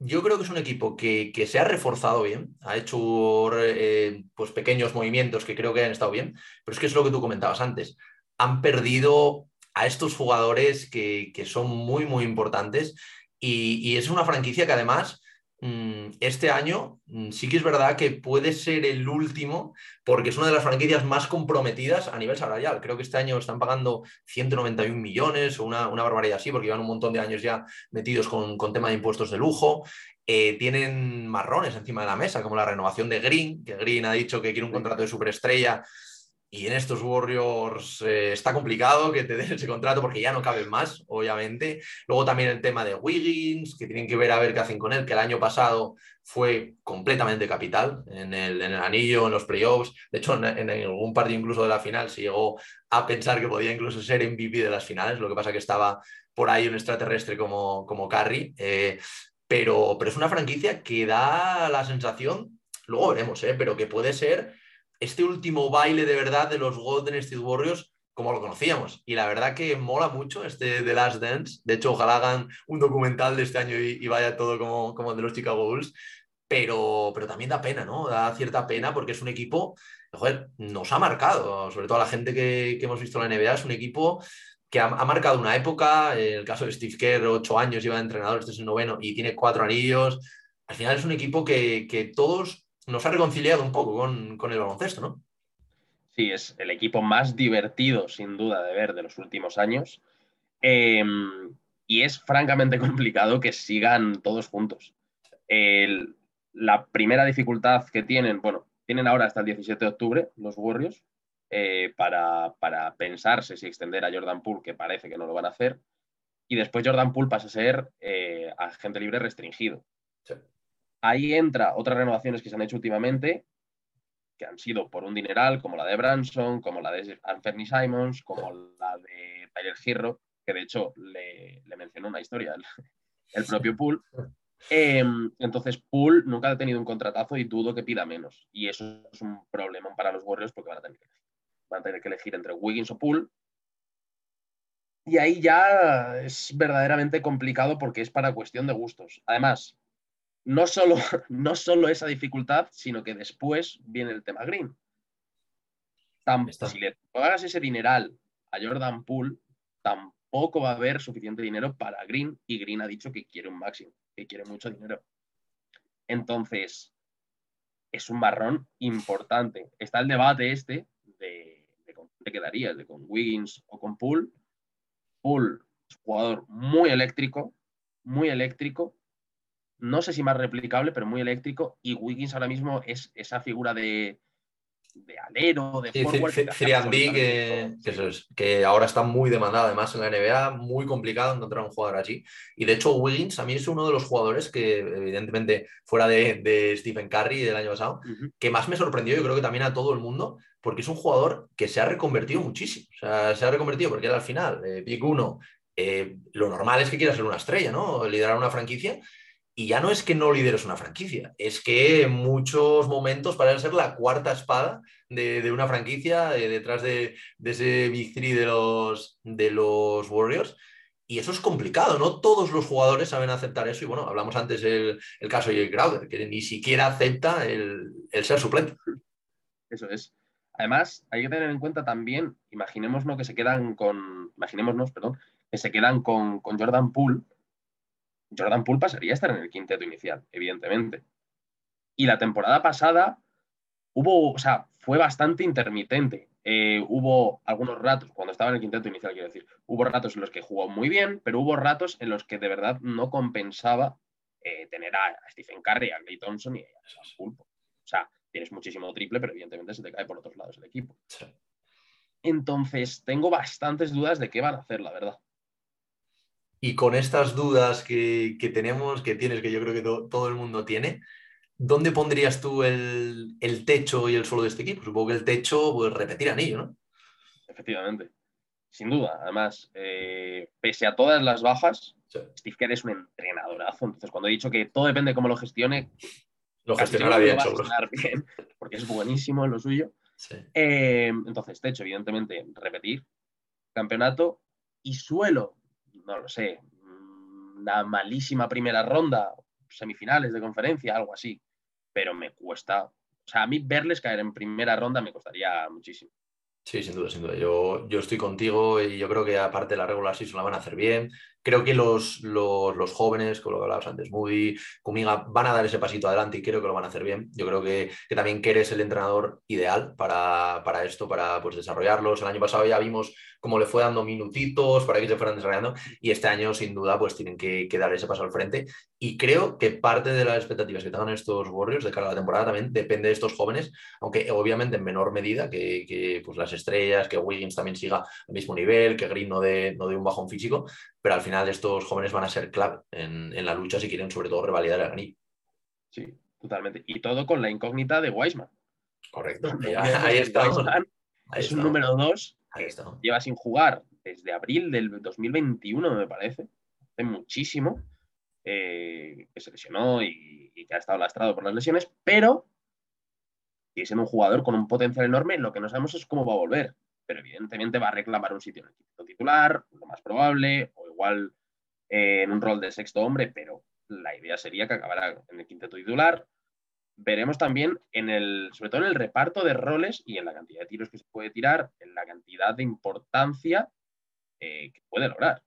yo creo que es un equipo que, se ha reforzado bien, ha hecho eh, pues pequeños movimientos que creo que han estado bien, pero es que es lo que tú comentabas antes. Han perdido a estos jugadores que, son muy, muy importantes y, es una franquicia que además este año mm, sí que es verdad que puede ser el último porque es una de las franquicias más comprometidas a nivel salarial. Creo que este año están pagando 191 millones o una, barbaridad así porque llevan un montón de años ya metidos con, con tema de impuestos de lujo. Eh, tienen marrones encima de la mesa, como la renovación de Green, que Green ha dicho que quiere un contrato de superestrella y en estos Warriors eh, está complicado que te den ese contrato porque ya no caben más, obviamente. Luego también el tema de Wiggins, que tienen que ver a ver qué hacen con él, que el año pasado fue completamente capital en el, anillo, en los playoffs. De hecho, en, algún partido incluso de la final se llegó a pensar que podía incluso ser MVP de las finales, lo que pasa que estaba por ahí un extraterrestre como, como Curry. Eh, pero, pero es una franquicia que da la sensación, luego veremos, eh, pero que puede ser este último baile de verdad de los Golden State Warriors como lo conocíamos. Y la verdad que mola mucho este The Last Dance. De hecho, ojalá hagan un documental de este año y, vaya todo como, como el de los Chicago Bulls. Pero, pero también da pena, ¿no? Da cierta pena porque es un equipo, joder, nos ha marcado, sobre todo a la gente que, hemos visto en la NBA, es un equipo que ha, marcado una época, en el caso de Steve Kerr, ocho años lleva de entrenador, este es el noveno y tiene cuatro anillos. Al final es un equipo que, que todos nos ha reconciliado un poco con, el baloncesto, ¿no? Sí, es el equipo más divertido, sin duda, de ver de los últimos años. Em, y es francamente complicado que sigan todos juntos. la primera dificultad que tienen, bueno, tienen ahora hasta el 17 de octubre los Warriors eh, para, pensarse si extender a Jordan Poole, que parece que no lo van a hacer. Y después Jordan Poole pasa a ser eh, agente libre restringido. Ahí entra otras renovaciones que se han hecho últimamente, que han sido por un dineral, como la de Branson, como la de Anthony Simons, como la de Tyler Hero, que de hecho le, mencionó una historia el, propio Poole. Em, entonces, Poole nunca ha tenido un contratazo y dudo que pida menos. Y eso es un problema para los Warriors porque van a tener que elegir, van a tener que elegir entre Wiggins o Poole. Y ahí ya es verdaderamente complicado porque es para cuestión de gustos. Además, no solo, no solo esa dificultad, sino que después viene el tema Green. si le pagas ese dineral a Jordan Poole, tampoco va a haber suficiente dinero para Green y Green ha dicho que quiere un máximo, que quiere mucho dinero. Entonces, es un marrón importante. Está el debate este de, de con te quedarías, de con Wiggins o con Poole. Poole es un jugador muy eléctrico, muy eléctrico, no sé si más replicable, pero muy eléctrico. Y Wiggins ahora mismo es esa figura de, de alero, de forward. que, que, ahora está muy demandado además en la NBA, muy complicado encontrar un jugador allí. Y de hecho, Wiggins a mí es uno de los jugadores que, evidentemente, fuera de, Stephen Curry del año pasado, que más me sorprendió, yo creo que también a todo el mundo, porque es un jugador que se ha reconvertido muchísimo. O sea, se ha reconvertido porque él al final, eh, pick uno, eh, lo normal es que quiera ser una estrella, ¿no? Liderar una franquicia y ya no es que no lideres una franquicia, es que en muchos momentos parece ser la cuarta espada de, una franquicia eh, detrás de, ese Big de los, de los Warriors. Y eso es complicado, no todos los jugadores saben aceptar eso. Y bueno, hablamos antes el, el caso de Crowder, que ni siquiera acepta el, ser suplente. Eso es. Además, hay que tener en cuenta también, imaginémonos que se quedan con, imaginémonos, perdón, que se quedan con, con Jordan Poole Jordan Poole pasaría a estar en el quinteto inicial, evidentemente. Y la temporada pasada hubo, o sea, fue bastante intermitente. Eh, hubo algunos ratos, cuando estaba en el quinteto inicial, quiero decir, hubo ratos en los que jugó muy bien, pero hubo ratos en los que de verdad no compensaba eh, tener a, Stephen Curry, a Clay Thompson y a Poole. O sea, tienes muchísimo triple, pero evidentemente se te cae por otros lados el equipo. Entonces, tengo bastantes dudas de qué van a hacer, la verdad. Y con estas dudas que, tenemos, que tienes, que yo creo que todo el mundo tiene, ¿dónde pondrías tú el, techo y el suelo de este equipo? Supongo que el techo, pues repetir anillo, ¿no? Efectivamente, sin duda. Además, eh, pese a todas las bajas, Steve Kerr es un entrenadorazo. Entonces, cuando he dicho que todo depende de cómo lo gestione, lo gestionará bien, bien, porque es buenísimo en lo suyo. Eh, entonces, techo, evidentemente, repetir campeonato y suelo no lo sé, una malísima primera ronda, semifinales de conferencia, algo así. Pero me cuesta, o sea, a mí verles caer en primera ronda me costaría muchísimo. Sí, sin duda, sin duda. Yo, yo estoy contigo y yo creo que aparte la regular season la van a hacer bien. Creo que los, los, jóvenes, con lo que hablabas antes, Moody, Kuminga, van a dar ese pasito adelante y creo que lo van a hacer bien. Yo creo que, que también que eres el entrenador ideal para, para esto, para pues, desarrollarlos. El año pasado ya vimos cómo le fue dando minutitos para que se fueran desarrollando y este año sin duda pues tienen que, dar ese paso al frente y creo que parte de las expectativas que tengan estos Warriors de cara a la temporada también depende de estos jóvenes, aunque obviamente en menor medida que, pues las estrellas, que Wiggins también siga al mismo nivel, que Green no dé, no un bajón físico, pero al final estos jóvenes van a ser clave en, la lucha si quieren sobre todo revalidar el anillo. Sí, totalmente. Y todo con la incógnita de Wiseman. Correcto. ahí, está. es un número dos Lleva sin jugar desde abril del 2021, me parece. Hace muchísimo. Eh, que se lesionó y, que ha estado lastrado por las lesiones, pero sigue siendo un jugador con un potencial enorme. Lo que no sabemos es cómo va a volver. Pero evidentemente va a reclamar un sitio en el equipo titular, lo más probable, o igual eh, en un rol de sexto hombre, pero la idea sería que acabara en el quinteto titular veremos también en el, sobre todo en el reparto de roles y en la cantidad de tiros que se puede tirar, en la cantidad de importancia eh, que puede lograr.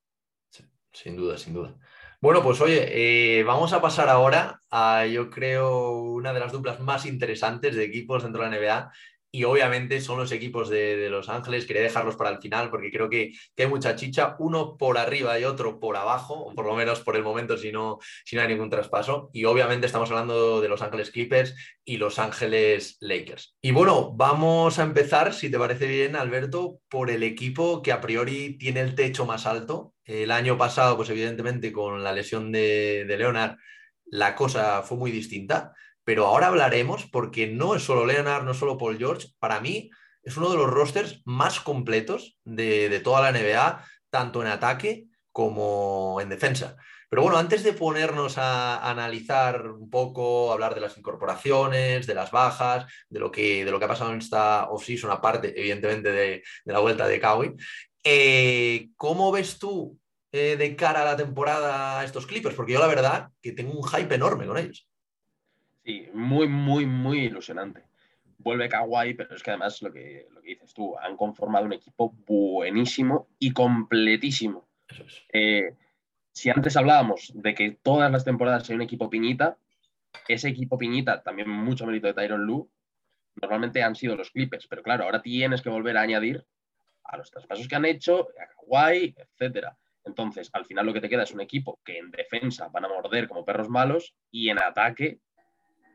sin duda, sin duda. Bueno, pues oye, eh, vamos a pasar ahora a, yo creo, una de las duplas más interesantes de equipos dentro de la NBA y obviamente son los equipos de, Los Ángeles. Quería dejarlos para el final porque creo que, hay mucha chicha, uno por arriba y otro por abajo, por lo menos por el momento si no, si no hay ningún traspaso. Y obviamente estamos hablando de Los Ángeles Clippers y Los Ángeles Lakers. Y bueno, vamos a empezar, si te parece bien, Alberto, por el equipo que a priori tiene el techo más alto. El año pasado, pues evidentemente con la lesión de, de Leonard, la cosa fue muy distinta pero ahora hablaremos porque no es solo Leonard, no es solo Paul George, para mí es uno de los rosters más completos de, toda la NBA, tanto en ataque como en defensa. Pero bueno, antes de ponernos a, analizar un poco, hablar de las incorporaciones, de las bajas, de lo que, de lo que ha pasado en esta offseason, aparte, evidentemente, de, la vuelta de Kawhi, eh, ¿cómo ves tú eh, de cara a la temporada estos Clippers? Porque yo la verdad que tengo un hype enorme con ellos. Sí, muy, muy, muy ilusionante. Vuelve Kawhi, pero es que además lo que, lo que dices tú, han conformado un equipo buenísimo y completísimo. Eh, si antes hablábamos de que todas las temporadas hay un equipo piñita, ese equipo piñita, también mucho mérito de Tyron Lu, normalmente han sido los Clippers, pero claro, ahora tienes que volver a añadir a los traspasos que han hecho, a Kawhi, etcétera. Entonces, al final lo que te queda es un equipo que en defensa van a morder como perros malos y en ataque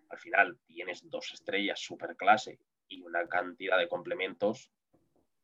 al final tienes dos estrellas super clase y una cantidad de complementos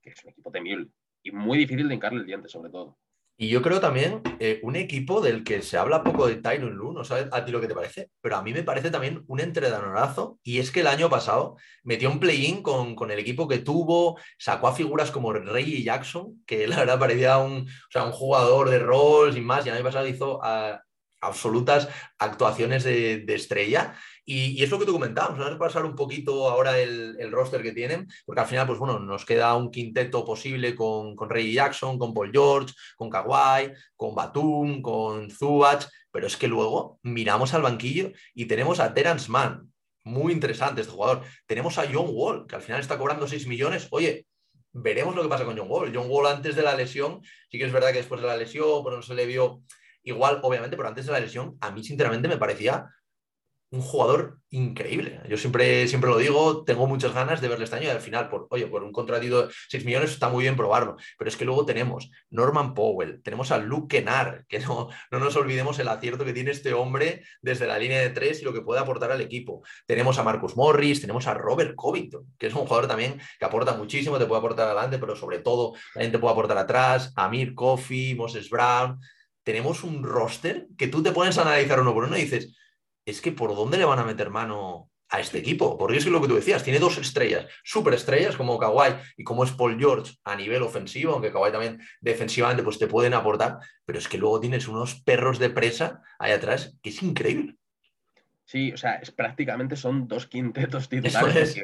que es un equipo temible y muy difícil de hincarle el diente, sobre todo. Y yo creo también eh, un equipo del que se habla poco de Tyron Lu, no sabes a ti lo que te parece, pero a mí me parece también un entrenadorazo. Y es que el año pasado metió un play-in con, con, el equipo que tuvo, sacó a figuras como Rey y Jackson, que la verdad parecía un, o sea, un jugador de rol y más. Y el año pasado hizo ah, absolutas actuaciones de, de estrella. Y, es lo que tú comentabas, vamos a pasar un poquito ahora el, roster que tienen, porque al final, pues bueno, nos queda un quinteto posible con, con Ray Jackson, con Paul George, con Kawhi, con Batum, con Zubac, pero es que luego miramos al banquillo y tenemos a Terence Mann, muy interesante este jugador. Tenemos a John Wall, que al final está cobrando 6 millones. Oye, veremos lo que pasa con John Wall. John Wall antes de la lesión, sí que es verdad que después de la lesión, pero no se le vio igual, obviamente, pero antes de la lesión, a mí sinceramente me parecía un jugador increíble. Yo siempre, siempre lo digo, tengo muchas ganas de verle este año y al final, por, oye, por un contratito de 6 millones está muy bien probarlo, pero es que luego tenemos Norman Powell, tenemos a Luke Kennard, que no, no nos olvidemos el acierto que tiene este hombre desde la línea de tres y lo que puede aportar al equipo. Tenemos a Marcus Morris, tenemos a Robert Covington, que es un jugador también que aporta muchísimo, te puede aportar adelante, pero sobre todo también te puede aportar atrás, Amir Coffey, Moses Brown, tenemos un roster que tú te pones a analizar uno por uno y dices, es que por dónde le van a meter mano a este equipo, porque es lo que tú decías, tiene dos estrellas, super estrellas como Kawhi y como es Paul George a nivel ofensivo, aunque Kawhi también defensivamente pues te pueden aportar, pero es que luego tienes unos perros de presa ahí atrás que es increíble. Sí, o sea, es prácticamente son dos quintetos titulares.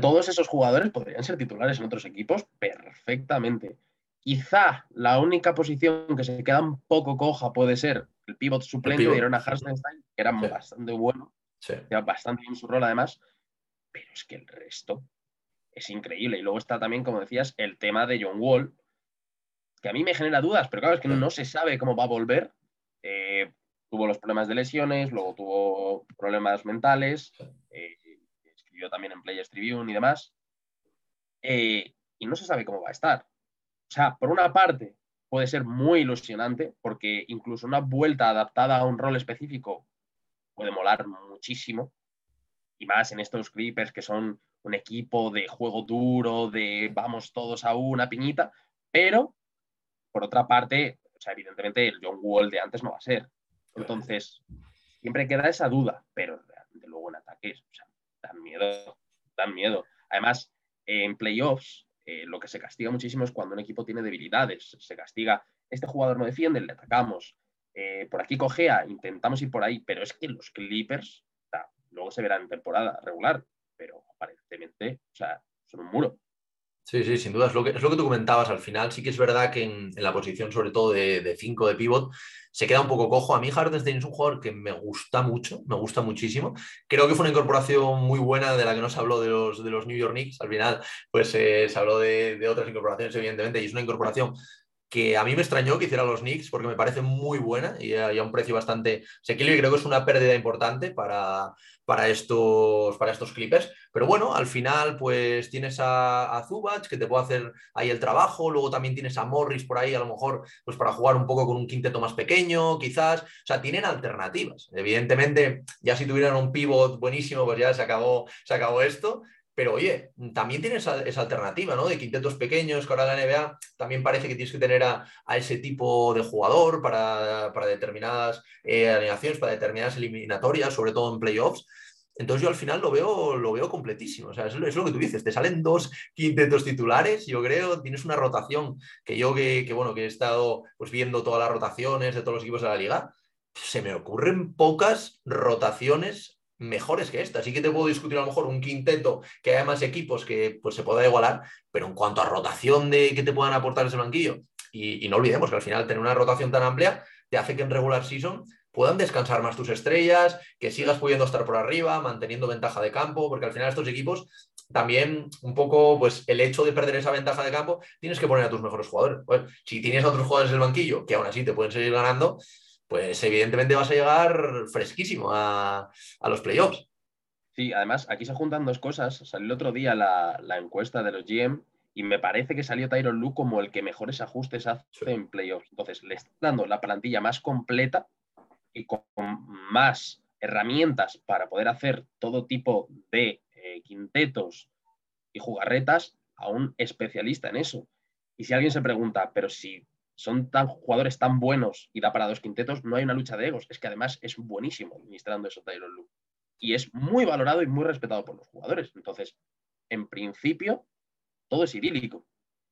Todos esos jugadores podrían ser titulares en otros equipos perfectamente. Quizá la única posición que se queda un poco coja puede ser el pivot suplente de Irona Hartenstein, que era bastante bueno, sí. bastante bien su rol además, pero es que el resto es increíble. Y luego está también, como decías, el tema de John Wall, que a mí me genera dudas, pero claro, es que no se sabe cómo va a volver. Eh, tuvo los problemas de lesiones, luego tuvo problemas mentales, eh, escribió también en Players Tribune y demás, eh, y no se sabe cómo va a estar. O sea, por una parte puede ser muy ilusionante porque incluso una vuelta adaptada a un rol específico puede molar muchísimo. Y más en estos Clippers que son un equipo de juego duro, de vamos todos a una piñita, pero por otra parte, o sea, evidentemente el John Wall de antes no va a ser. Entonces, siempre queda esa duda, pero realmente luego en ataques, o sea, dan miedo, dan miedo. Además, en playoffs, eh, lo que se castiga muchísimo es cuando un equipo tiene debilidades. Se castiga, este jugador no defiende, le atacamos. Eh, por aquí cogea, intentamos ir por ahí, pero es que los Clippers, luego se verá en temporada regular, pero aparentemente, o sea, son un muro. Sí, sí, sin duda. Es lo, que, es lo que tú comentabas al final. Sí que es verdad que en, la posición, sobre todo de 5 de, pivot, se queda un poco cojo. A mí Hardenstein es un jugador que me gusta mucho, me gusta muchísimo. Creo que fue una incorporación muy buena de la que no se habló de los, de los New York Knicks. Al final, pues eh, se habló de, otras incorporaciones, evidentemente, y es una incorporación que a mí me extrañó que hiciera los Knicks porque me parece muy buena y a, un precio bastante asequible y creo que es una pérdida importante para, para, estos, para estos Clippers. Pero bueno, al final pues tienes a, a Zubac que te puede hacer ahí el trabajo, luego también tienes a Morris por ahí a lo mejor pues para jugar un poco con un quinteto más pequeño quizás, o sea, tienen alternativas. Evidentemente, ya si tuvieran un pivot buenísimo pues ya se acabó, se acabó esto, pero oye, también tienes esa, alternativa, ¿no? De quintetos pequeños, que ahora la NBA también parece que tienes que tener a, ese tipo de jugador para, determinadas eh, alineaciones, para determinadas eliminatorias, sobre todo en playoffs. Entonces yo al final lo veo, lo veo completísimo. O sea, es, lo que tú dices, te salen dos quintetos titulares, yo creo, tienes una rotación que yo que, bueno, que he estado pues, viendo todas las rotaciones de todos los equipos de la liga, se me ocurren pocas rotaciones mejores que esta. Así que te puedo discutir a lo mejor un quinteto que haya más equipos que pues, se pueda igualar, pero en cuanto a rotación de que te puedan aportar ese banquillo, y, no olvidemos que al final tener una rotación tan amplia te hace que en regular season puedan descansar más tus estrellas, que sigas pudiendo estar por arriba, manteniendo ventaja de campo, porque al final estos equipos también un poco, pues el hecho de perder esa ventaja de campo, tienes que poner a tus mejores jugadores. Pues, si tienes a otros jugadores del banquillo que aún así te pueden seguir ganando, pues evidentemente vas a llegar fresquísimo a, los playoffs. Sí, además aquí se juntan dos cosas. Salió el otro día la, encuesta de los GM y me parece que salió Tyron Lu como el que mejores ajustes hace en playoffs. Entonces, le está dando la plantilla más completa y con más herramientas para poder hacer todo tipo de eh, quintetos y jugarretas a un especialista en eso. Y si alguien se pregunta, pero si son tan jugadores tan buenos y da para dos quintetos, no hay una lucha de egos. Es que además es buenísimo administrando eso Tyron Lu. Y es muy valorado y muy respetado por los jugadores. Entonces, en principio, todo es idílico.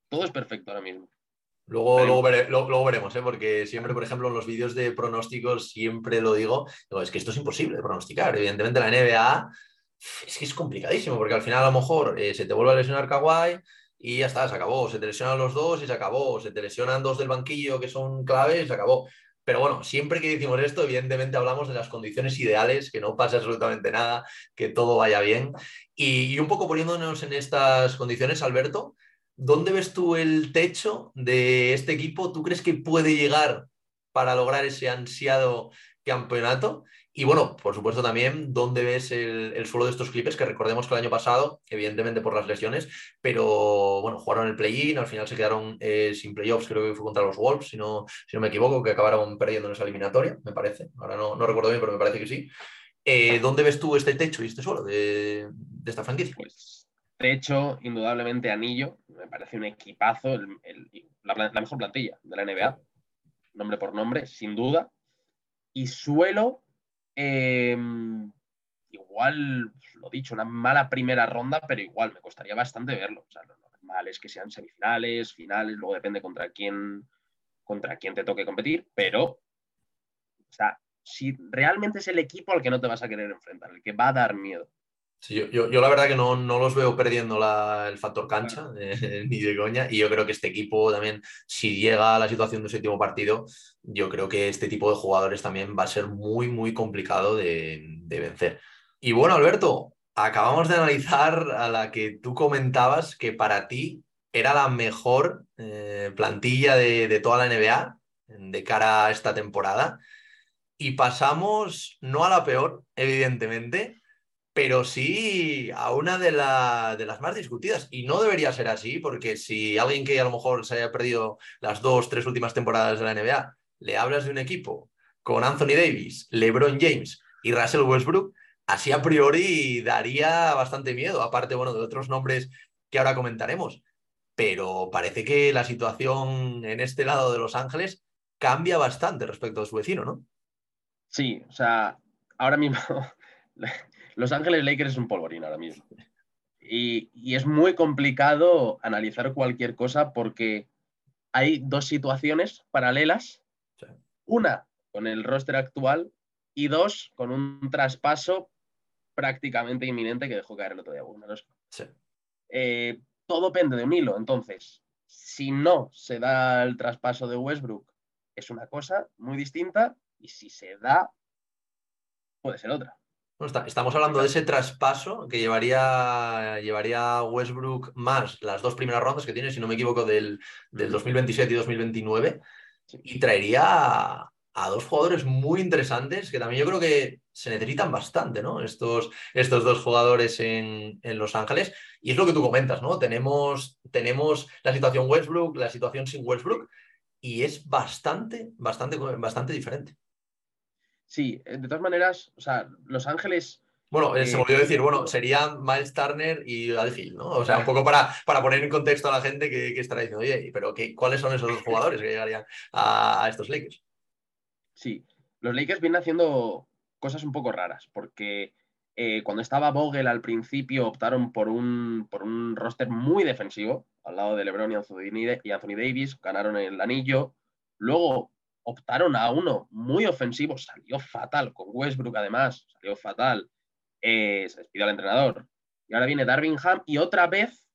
Todo es perfecto ahora mismo. Luego, luego, veremos, ¿eh? porque siempre, por ejemplo, en los vídeos de pronósticos siempre lo digo, es que esto es imposible de pronosticar. Evidentemente la NBA es que es complicadísimo, porque al final a lo mejor eh, se te vuelve a lesionar Kawhi, y ya está, se acabó. Se te lesionan los dos y se acabó. Se te lesionan dos del banquillo que son claves y se acabó. Pero bueno, siempre que decimos esto, evidentemente hablamos de las condiciones ideales, que no pase absolutamente nada, que todo vaya bien. Y, un poco poniéndonos en estas condiciones, Alberto, ¿dónde ves tú el techo de este equipo? ¿Tú crees que puede llegar para lograr ese ansiado campeonato? Y bueno, por supuesto también, ¿dónde ves el, suelo de estos Clippers? Que recordemos que el año pasado, evidentemente por las lesiones, pero bueno, jugaron el play-in, al final se quedaron eh, sin playoffs, creo que fue contra los Wolves, si no, si no me equivoco, que acabaron perdiendo en esa eliminatoria, me parece. Ahora no, no recuerdo bien, pero me parece que sí. Eh, ¿Dónde ves tú este techo y este suelo de, esta franquicia? Pues techo, indudablemente anillo, me parece un equipazo, la, la mejor plantilla de la NBA, nombre por nombre, sin duda. Y suelo, Em, igual, lo dicho, una mala primera ronda, pero igual me costaría bastante verlo. O sea, lo normal es que sean semifinales, finales, luego depende contra quién, contra quién te toque competir, pero, o sea, si realmente es el equipo al que no te vas a querer enfrentar, el que va a dar miedo. Yo, la verdad que no, los veo perdiendo el factor cancha, ni de coña, y yo creo que este equipo también, si llega a la situación de séptimo partido, yo creo que este tipo de jugadores también va a ser muy, muy complicado de, vencer. Y bueno, Alberto, acabamos de analizar a la que tú comentabas que para ti era la mejor eh, plantilla de, de, toda la NBA de cara a esta temporada. Y pasamos no a la peor, evidentemente, pero sí a una de, las más discutidas. Y no debería ser así, porque si alguien que a lo mejor se haya perdido las dos, tres últimas temporadas de la NBA le hablas de un equipo con Anthony Davis, LeBron James y Russell Westbrook, así a priori daría bastante miedo, aparte, bueno, de otros nombres que ahora comentaremos. Pero parece que la situación en este lado de Los Ángeles cambia bastante respecto a su vecino, ¿no? Sí, o sea, ahora mismo Los Ángeles Lakers es un polvorín ahora mismo. Y, y, es muy complicado analizar cualquier cosa porque hay dos situaciones paralelas una, con el roster actual y dos, con un traspaso prácticamente inminente que dejó caer el otro día eh, todo pende de un hilo. Entonces, si no se da el traspaso de Westbrook, es una cosa muy distinta y si se da, puede ser otra. Estamos hablando de ese traspaso que llevaría, llevaría Westbrook más las dos primeras rondas que tiene, si no me equivoco, del, del 2027 y 2029, y traería a, dos jugadores muy interesantes que también yo creo que se necesitan bastante, ¿no? Estos, estos dos jugadores en, en, Los Ángeles. Y es lo que tú comentas, ¿no? Tenemos, tenemos la situación Westbrook, la situación sin Westbrook, y es bastante, bastante, bastante diferente. Sí, eh, de todas maneras, o sea, Los Ángeles. Bueno, eh, se me olvidó decir, bueno, serían Miles Turner y Al Hill, ¿no? O sea, un poco para, para poner en contexto a la gente que, que estará diciendo, oye, pero qué, ¿cuáles son esos dos jugadores que llegarían a, estos Lakers? Sí, los Lakers vienen haciendo cosas un poco raras, porque eh, cuando estaba Vogel al principio optaron por un, por un roster muy defensivo, al lado de LeBron y Anthony, y Anthony Davis, ganaron el anillo. Luego optaron a uno muy ofensivo, salió fatal, con Westbrook además, salió fatal, eh, se despidió al entrenador. Y ahora viene Darvingham y otra vez,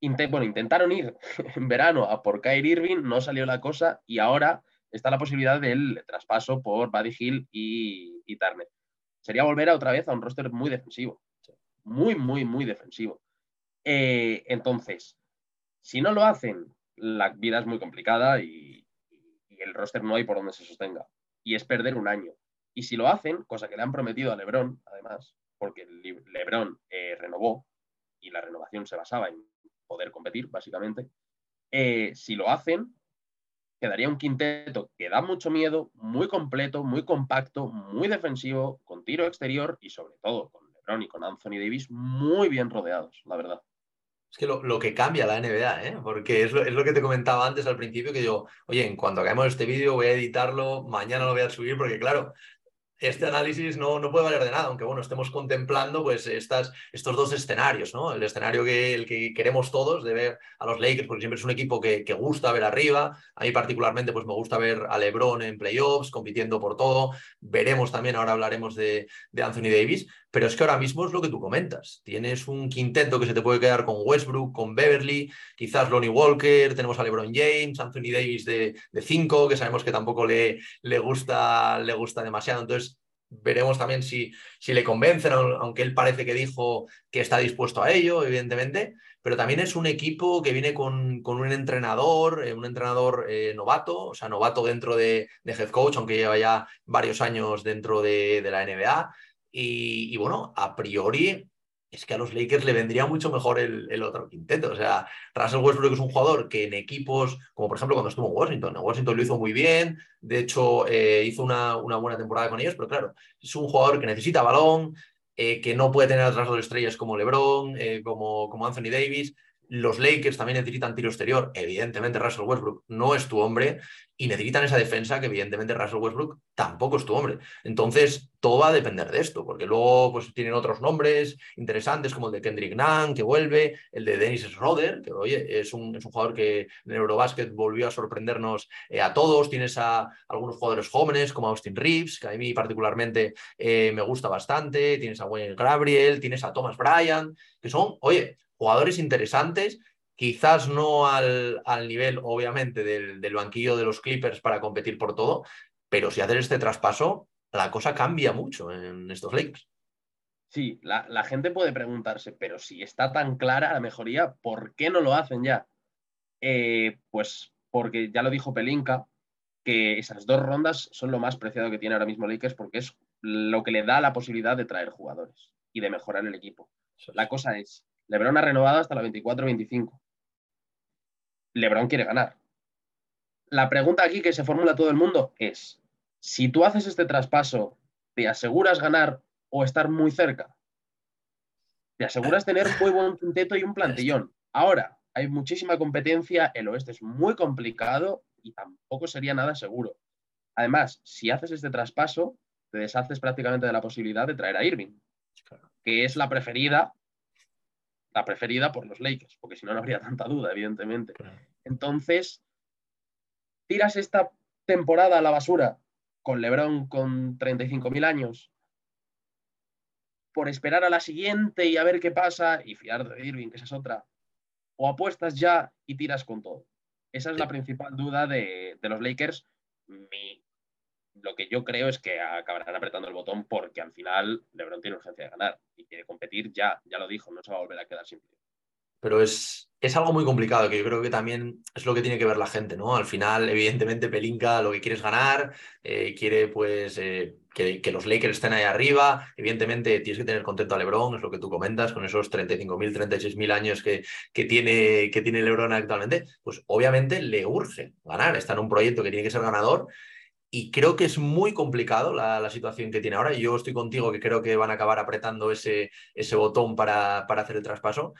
bueno, intentaron ir en verano a por Kyrie Irving, no salió la cosa y ahora está la posibilidad del traspaso por Buddy Hill y, y Turner. Sería volver a otra vez a un roster muy defensivo, muy, muy, muy defensivo. Eh, entonces, si no lo hacen, la vida es muy complicada y, el roster no hay por donde se sostenga. Y es perder un año. Y si lo hacen, cosa que le han prometido a Lebron, además, porque Lebron eh, renovó y la renovación se basaba en poder competir, básicamente, eh, si lo hacen, quedaría un quinteto que da mucho miedo, muy completo, muy compacto, muy defensivo, con tiro exterior y sobre todo con LeBron y con Anthony Davis muy bien rodeados, la verdad. Es que lo, que cambia la NBA, ¿eh? porque es lo, que te comentaba antes al principio, que yo, oye, en cuanto acabemos este vídeo voy a editarlo, mañana lo voy a subir, porque claro, este análisis no, no puede valer de nada, aunque bueno, estemos contemplando pues estas, estos dos escenarios, ¿no? El escenario que, el que queremos todos de ver a los Lakers, porque siempre es un equipo que, que, gusta ver arriba, a mí particularmente pues me gusta ver a LeBron en playoffs, compitiendo por todo, veremos también, ahora hablaremos de, de Anthony Davis, pero es que ahora mismo es lo que tú comentas, tienes un quinteto que se te puede quedar con Westbrook, con Beverly, quizás Lonnie Walker, tenemos a LeBron James, Anthony Davis de 5, que sabemos que tampoco le, le, gusta, le gusta demasiado, entonces veremos también si, si le convencen, aunque él parece que dijo que está dispuesto a ello, evidentemente, pero también es un equipo que viene con, con un entrenador, eh, un entrenador eh, novato, o sea, novato dentro de, de, head coach, aunque lleva ya varios años dentro de, de la NBA. Y, bueno, a priori es que a los Lakers le vendría mucho mejor el, otro quinteto. O sea, Russell Westbrook es un jugador que en equipos, como por ejemplo cuando estuvo en Washington, en Washington lo hizo muy bien, de hecho eh, hizo una, una, buena temporada con ellos, pero claro, es un jugador que necesita balón, eh, que no puede tener atrás de estrellas como LeBron, eh, como, como Anthony Davis. Los Lakers también necesitan tiro exterior. Evidentemente, Russell Westbrook no es tu hombre y necesitan esa defensa que, evidentemente, Russell Westbrook tampoco es tu hombre. Entonces, todo va a depender de esto, porque luego pues, tienen otros nombres interesantes, como el de Kendrick Nunn, que vuelve, el de Dennis Schroeder, que, oye, es un, es un jugador que en Eurobasket volvió a sorprendernos eh, a todos. Tienes a algunos jugadores jóvenes, como Austin Reeves, que a mí particularmente eh, me gusta bastante. Tienes a Wayne Gabriel, tienes a Thomas Bryant, que son, oye, jugadores interesantes, quizás no al, al nivel, obviamente, del, del, banquillo de los Clippers para competir por todo, pero si haces este traspaso, la cosa cambia mucho en estos Lakers. Sí, la, la, gente puede preguntarse, pero si está tan clara la mejoría, ¿por qué no lo hacen ya? Eh, pues porque ya lo dijo Pelinka, que esas dos rondas son lo más preciado que tiene ahora mismo Lakers porque es lo que le da la posibilidad de traer jugadores y de mejorar el equipo. La cosa es, LeBron ha renovado hasta la 24-25. LeBron quiere ganar. La pregunta aquí que se formula todo el mundo es, si tú haces este traspaso, ¿te aseguras ganar o estar muy cerca? Te aseguras tener muy buen quinteto y un plantillón. Ahora, hay muchísima competencia, el oeste es muy complicado y tampoco sería nada seguro. Además, si haces este traspaso, te deshaces prácticamente de la posibilidad de traer a Irving, que es la preferida la preferida por los Lakers, porque si no, no habría tanta duda, evidentemente. Entonces, tiras esta temporada a la basura con LeBron con 35.000 años por esperar a la siguiente y a ver qué pasa y fiar de Irving, que esa es otra. O apuestas ya y tiras con todo. Esa es la principal duda de, de los Lakers. Mi, lo que yo creo es que acabarán apretando el botón porque al final LeBron tiene urgencia de ganar y quiere competir ya, ya lo dijo, no se va a volver a quedar sin Pero es, es algo muy complicado, que yo creo que también es lo que tiene que ver la gente, ¿no? Al final, evidentemente, Pelinka lo que quiere es ganar, eh, quiere pues eh, que, que, los Lakers estén ahí arriba, evidentemente tienes que tener contento a LeBron, es lo que tú comentas, con esos 35.000, 36.000 años que, que, tiene, que tiene LeBron actualmente, pues obviamente le urge ganar, está en un proyecto que tiene que ser ganador y creo que es muy complicado la, la, situación que tiene ahora. Yo estoy contigo que creo que van a acabar apretando ese, ese botón para, para hacer el traspaso.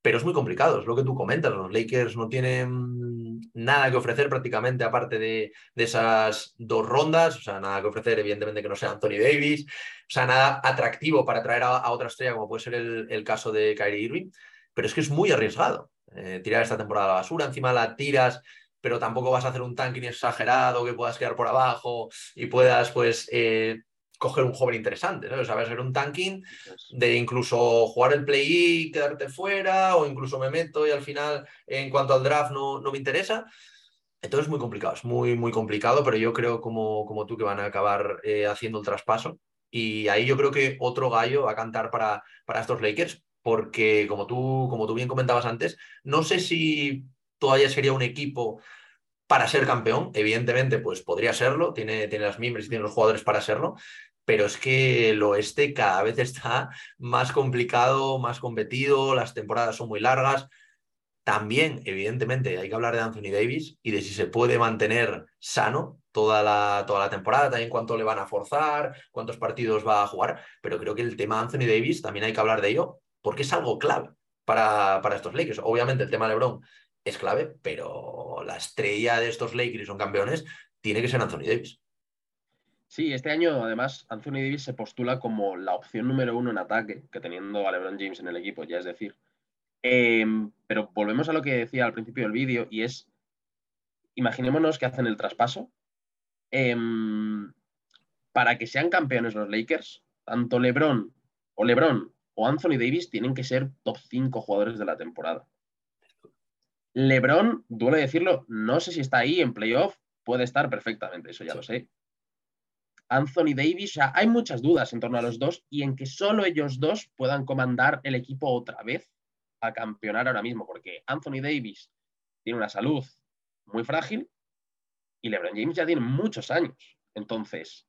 Pero es muy complicado, es lo que tú comentas. Los Lakers no tienen nada que ofrecer prácticamente aparte de, de esas dos rondas. O sea, nada que ofrecer, evidentemente, que no sea Anthony Davis. O sea, nada atractivo para traer a, otra estrella, como puede ser el, el, caso de Kyrie Irving. Pero es que es muy arriesgado eh, tirar esta temporada a la basura. Encima la tiras pero tampoco vas a hacer un tanking exagerado que puedas quedar por abajo y puedas, pues, eh, coger un joven interesante, ¿no? O sea, va a ser un tanking de incluso jugar el play y quedarte fuera, o incluso me meto y al final, en cuanto al draft, no, no me interesa. Entonces es muy complicado, es muy, muy complicado, pero yo creo como, como tú que van a acabar eh, haciendo el traspaso. Y ahí yo creo que otro gallo va a cantar para, para estos Lakers, porque como tú, como tú bien comentabas antes, no sé si todavía sería un equipo para ser campeón. Evidentemente, pues podría serlo, tiene, tiene las miembros y tiene los jugadores para serlo, pero es que el oeste cada vez está más complicado, más competido, las temporadas son muy largas. También, evidentemente, hay que hablar de Anthony Davis y de si se puede mantener sano toda la, toda la temporada, también cuánto le van a forzar, cuántos partidos va a jugar, pero creo que el tema Anthony Davis también hay que hablar de ello porque es algo clave para, para estos Lakers. Obviamente el tema LeBron es clave, pero la estrella de estos Lakers son campeones tiene que ser Anthony Davis. Sí, este año además Anthony Davis se postula como la opción número uno en ataque, que teniendo a LeBron James en el equipo, ya es decir. Eh, pero volvemos a lo que decía al principio del vídeo y es, imaginémonos que hacen el traspaso. Eh, para que sean campeones los Lakers, tanto LeBron o LeBron o Anthony Davis tienen que ser top 5 jugadores de la temporada. LeBron, duele decirlo, no sé si está ahí en playoff, puede estar perfectamente, eso ya sí. lo sé. Anthony Davis, o sea, hay muchas dudas en torno a los dos y en que solo ellos dos puedan comandar el equipo otra vez a campeonar ahora mismo, porque Anthony Davis tiene una salud muy frágil y LeBron James ya tiene muchos años. Entonces,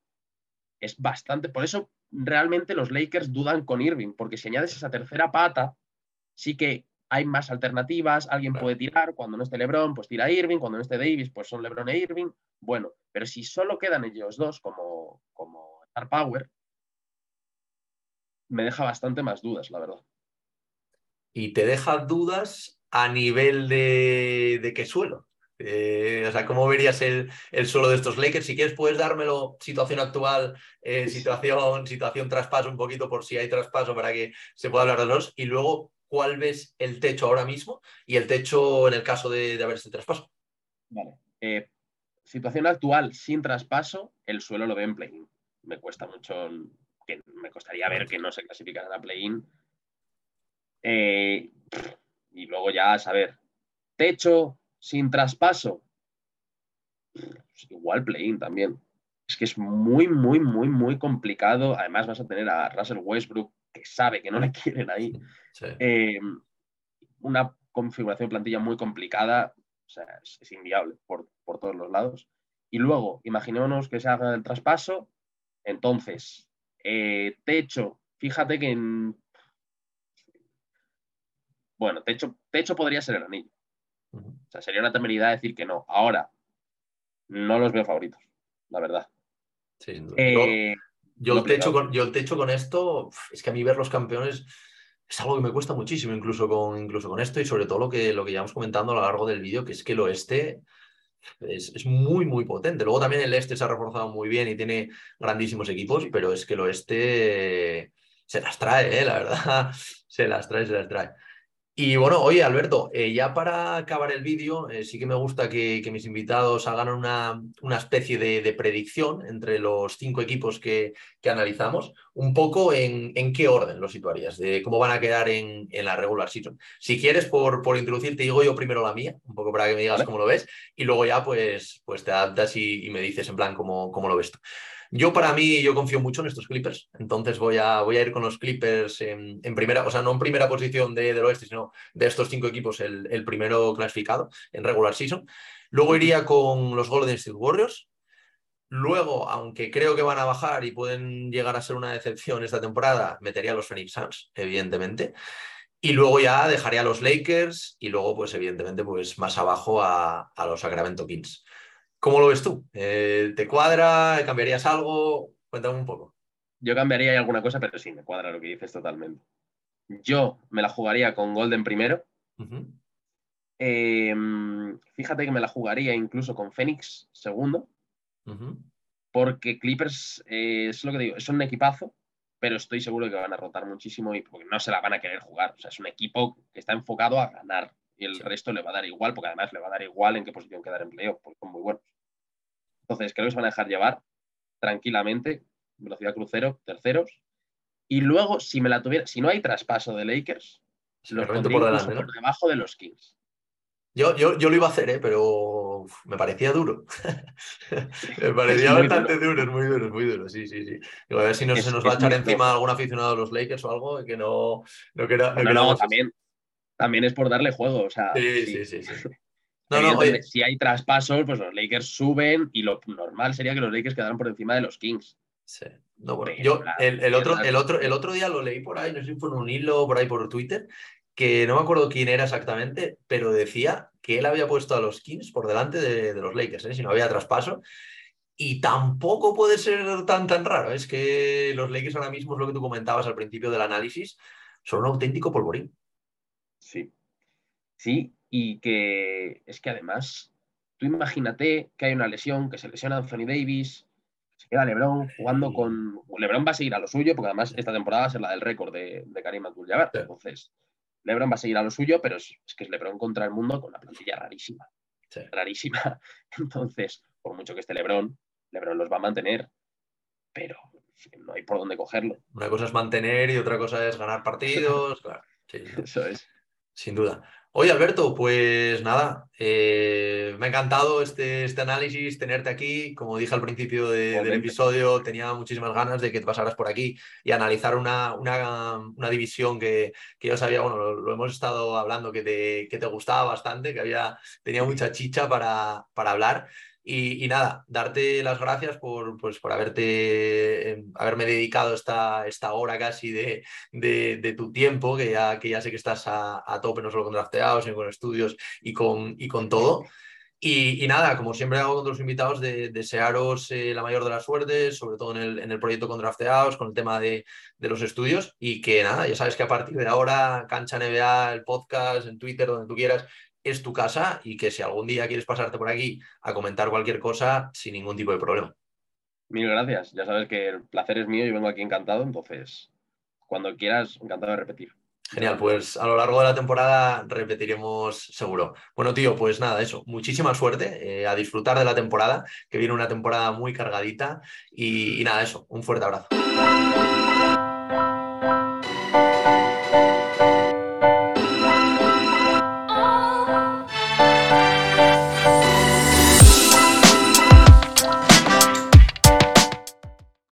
es bastante, por eso realmente los Lakers dudan con Irving, porque si añades esa tercera pata, sí que hay más alternativas, alguien puede tirar, cuando no esté LeBron, pues tira Irving, cuando no esté Davis, pues son LeBron e Irving. Bueno, pero si solo quedan ellos dos como, como Star Power, me deja bastante más dudas, la verdad. Y te deja dudas a nivel de, de qué suelo. Eh, o sea, ¿cómo verías el, el, suelo de estos Lakers? Si quieres, puedes dármelo situación actual, eh, situación, situación traspaso, un poquito por si hay traspaso para que se pueda hablar de los. Y luego, cuál ves el techo ahora mismo y el techo en el caso de, de haber este traspaso. Vale. Eh, situación actual sin traspaso, el suelo lo veo en play-in. Me cuesta mucho, que me costaría ver que no se clasificaran a play-in. Eh, y luego ya saber, techo sin traspaso, igual play-in también. Es que es muy, muy, muy, muy complicado. Además vas a tener a Russell Westbrook que sabe que no le quieren ahí. Sí. Eh, una configuración de plantilla muy complicada, o sea, es, es inviable por, por, todos los lados. Y luego, imaginémonos que se haga el traspaso, entonces, eh, techo, fíjate que en... Bueno, techo, techo podría ser el anillo. Uh -huh. O sea, sería una temeridad decir que no. Ahora, no los veo favoritos, la verdad. Sí, eh, yo el, techo con, yo el techo con esto, es que a mí ver los campeones es algo que me cuesta muchísimo, incluso con, incluso con esto y sobre todo lo que, lo que hemos comentando a lo largo del vídeo, que es que el oeste es, es, muy, muy potente. Luego también el este se ha reforzado muy bien y tiene grandísimos equipos, pero es que el oeste se las trae, ¿eh? la verdad, se las trae, se las trae. Y bueno, oye Alberto, eh, ya para acabar el vídeo, eh, sí que me gusta que, mis invitados hagan una, una especie de, predicción entre los cinco equipos que, que analizamos, un poco en, en, qué orden los situarías, de cómo van a quedar en, en la regular season. Si quieres, por, por introducir, te digo yo primero la mía, un poco para que me digas cómo lo ves, y luego ya pues, pues te adaptas y, y me dices en plan cómo, cómo lo ves tú. Yo para mí, yo confío mucho en estos Clippers, entonces voy a, voy a ir con los Clippers en, primera, o sea, no en primera posición de, del oeste, sino de estos cinco equipos, el, primero clasificado en regular season. Luego iría con los Golden State Warriors. Luego, aunque creo que van a bajar y pueden llegar a ser una decepción esta temporada, metería a los Phoenix Suns, evidentemente. Y luego ya dejaría a los Lakers y luego, pues evidentemente, pues más abajo a, a los Sacramento Kings. ¿Cómo lo ves tú? Eh, ¿Te cuadra? ¿Cambiarías algo? Cuéntame un poco. Yo cambiaría alguna cosa, pero sí, me cuadra lo que dices totalmente. Yo me la jugaría con Golden primero. Em, fíjate que me la jugaría incluso con Phoenix segundo. Porque Clippers, eh, es lo que digo, es un equipazo, pero estoy seguro que van a rotar muchísimo y porque no se la van a querer jugar. O sea, es un equipo que está enfocado a ganar y el resto le va a dar igual, porque además le va a dar igual en qué posición quedar en playoff, porque son muy buenos. Entonces, creo que se van a dejar llevar tranquilamente, velocidad crucero, terceros. Y luego, si me la tuviera, si no hay traspaso de Lakers, los pondría por, por debajo de los Kings. Yo, yo, yo, lo iba a hacer, ¿eh? pero me parecía duro. me parecía bastante duro. es muy duro, es muy duro, sí, sí, sí. a ver si no se nos va a echar encima algún aficionado de los Lakers o algo que no, no, quiera, no, no, también, también es por darle juego, o sea. Sí, sí, sí. sí, No, no, Si hay traspasos, pues los Lakers suben y lo normal sería que los Lakers quedaran por encima de los Kings. Sí. No, bueno, yo el, otro, el, otro, el otro día lo leí por ahí, no sé si fue en un hilo por ahí por Twitter, que no me acuerdo quién era exactamente, pero decía que él había puesto a los Kings por delante de, los Lakers, ¿eh? si no había traspaso. Y tampoco puede ser tan, tan raro. Es que los Lakers ahora mismo es lo que tú comentabas al principio del análisis, son un auténtico polvorín. Sí. Sí, y que es que además, tú imagínate que hay una lesión, que se lesiona Anthony Davis, se queda LeBron jugando con. LeBron va a seguir a lo suyo, porque además esta temporada va a ser la del récord de, de Karim Abdul-Jabbar. Entonces, LeBron va a seguir a lo suyo, pero es, que es LeBron contra el mundo con una plantilla rarísima. Rarísima. Entonces, por mucho que esté LeBron, LeBron los va a mantener, pero no hay por dónde cogerlo. Una cosa es mantener y otra cosa es ganar partidos. claro. Eso es. Sin duda. Oye, Alberto, pues nada, eh, me ha encantado este, este análisis, tenerte aquí. Como dije al principio del episodio, tenía muchísimas ganas de que te pasaras por aquí y analizar una, una, división que, que, yo sabía, bueno, lo, hemos estado hablando, que te, que te gustaba bastante, que había, tenía mucha chicha para, para hablar. Y, nada, darte las gracias por, pues, por haberte, em, haberme dedicado esta, esta hora casi de, de, tu tiempo, que ya, que ya sé que estás a, tope, no solo con drafteados, sino con estudios y con, y con todo. Y, nada, como siempre hago con los invitados, de, desearos eh, la mayor de las suertes, sobre todo en el, en el proyecto con drafteados, con el tema de, de, los estudios. Y que nada, ya sabes que a partir de ahora, Cancha NBA, el podcast, en Twitter, donde tú quieras, es tu casa y que si algún día quieres pasarte por aquí a comentar cualquier cosa, sin ningún tipo de problema. Mil gracias. Ya sabes que el placer es mío y vengo aquí encantado, entonces cuando quieras, encantado de repetir. Genial, pues a lo largo de la temporada repetiremos seguro. Bueno, tío, pues nada, eso. Muchísima suerte, eh, a disfrutar de la temporada, que viene una temporada muy cargadita. y nada, eso. Un fuerte abrazo.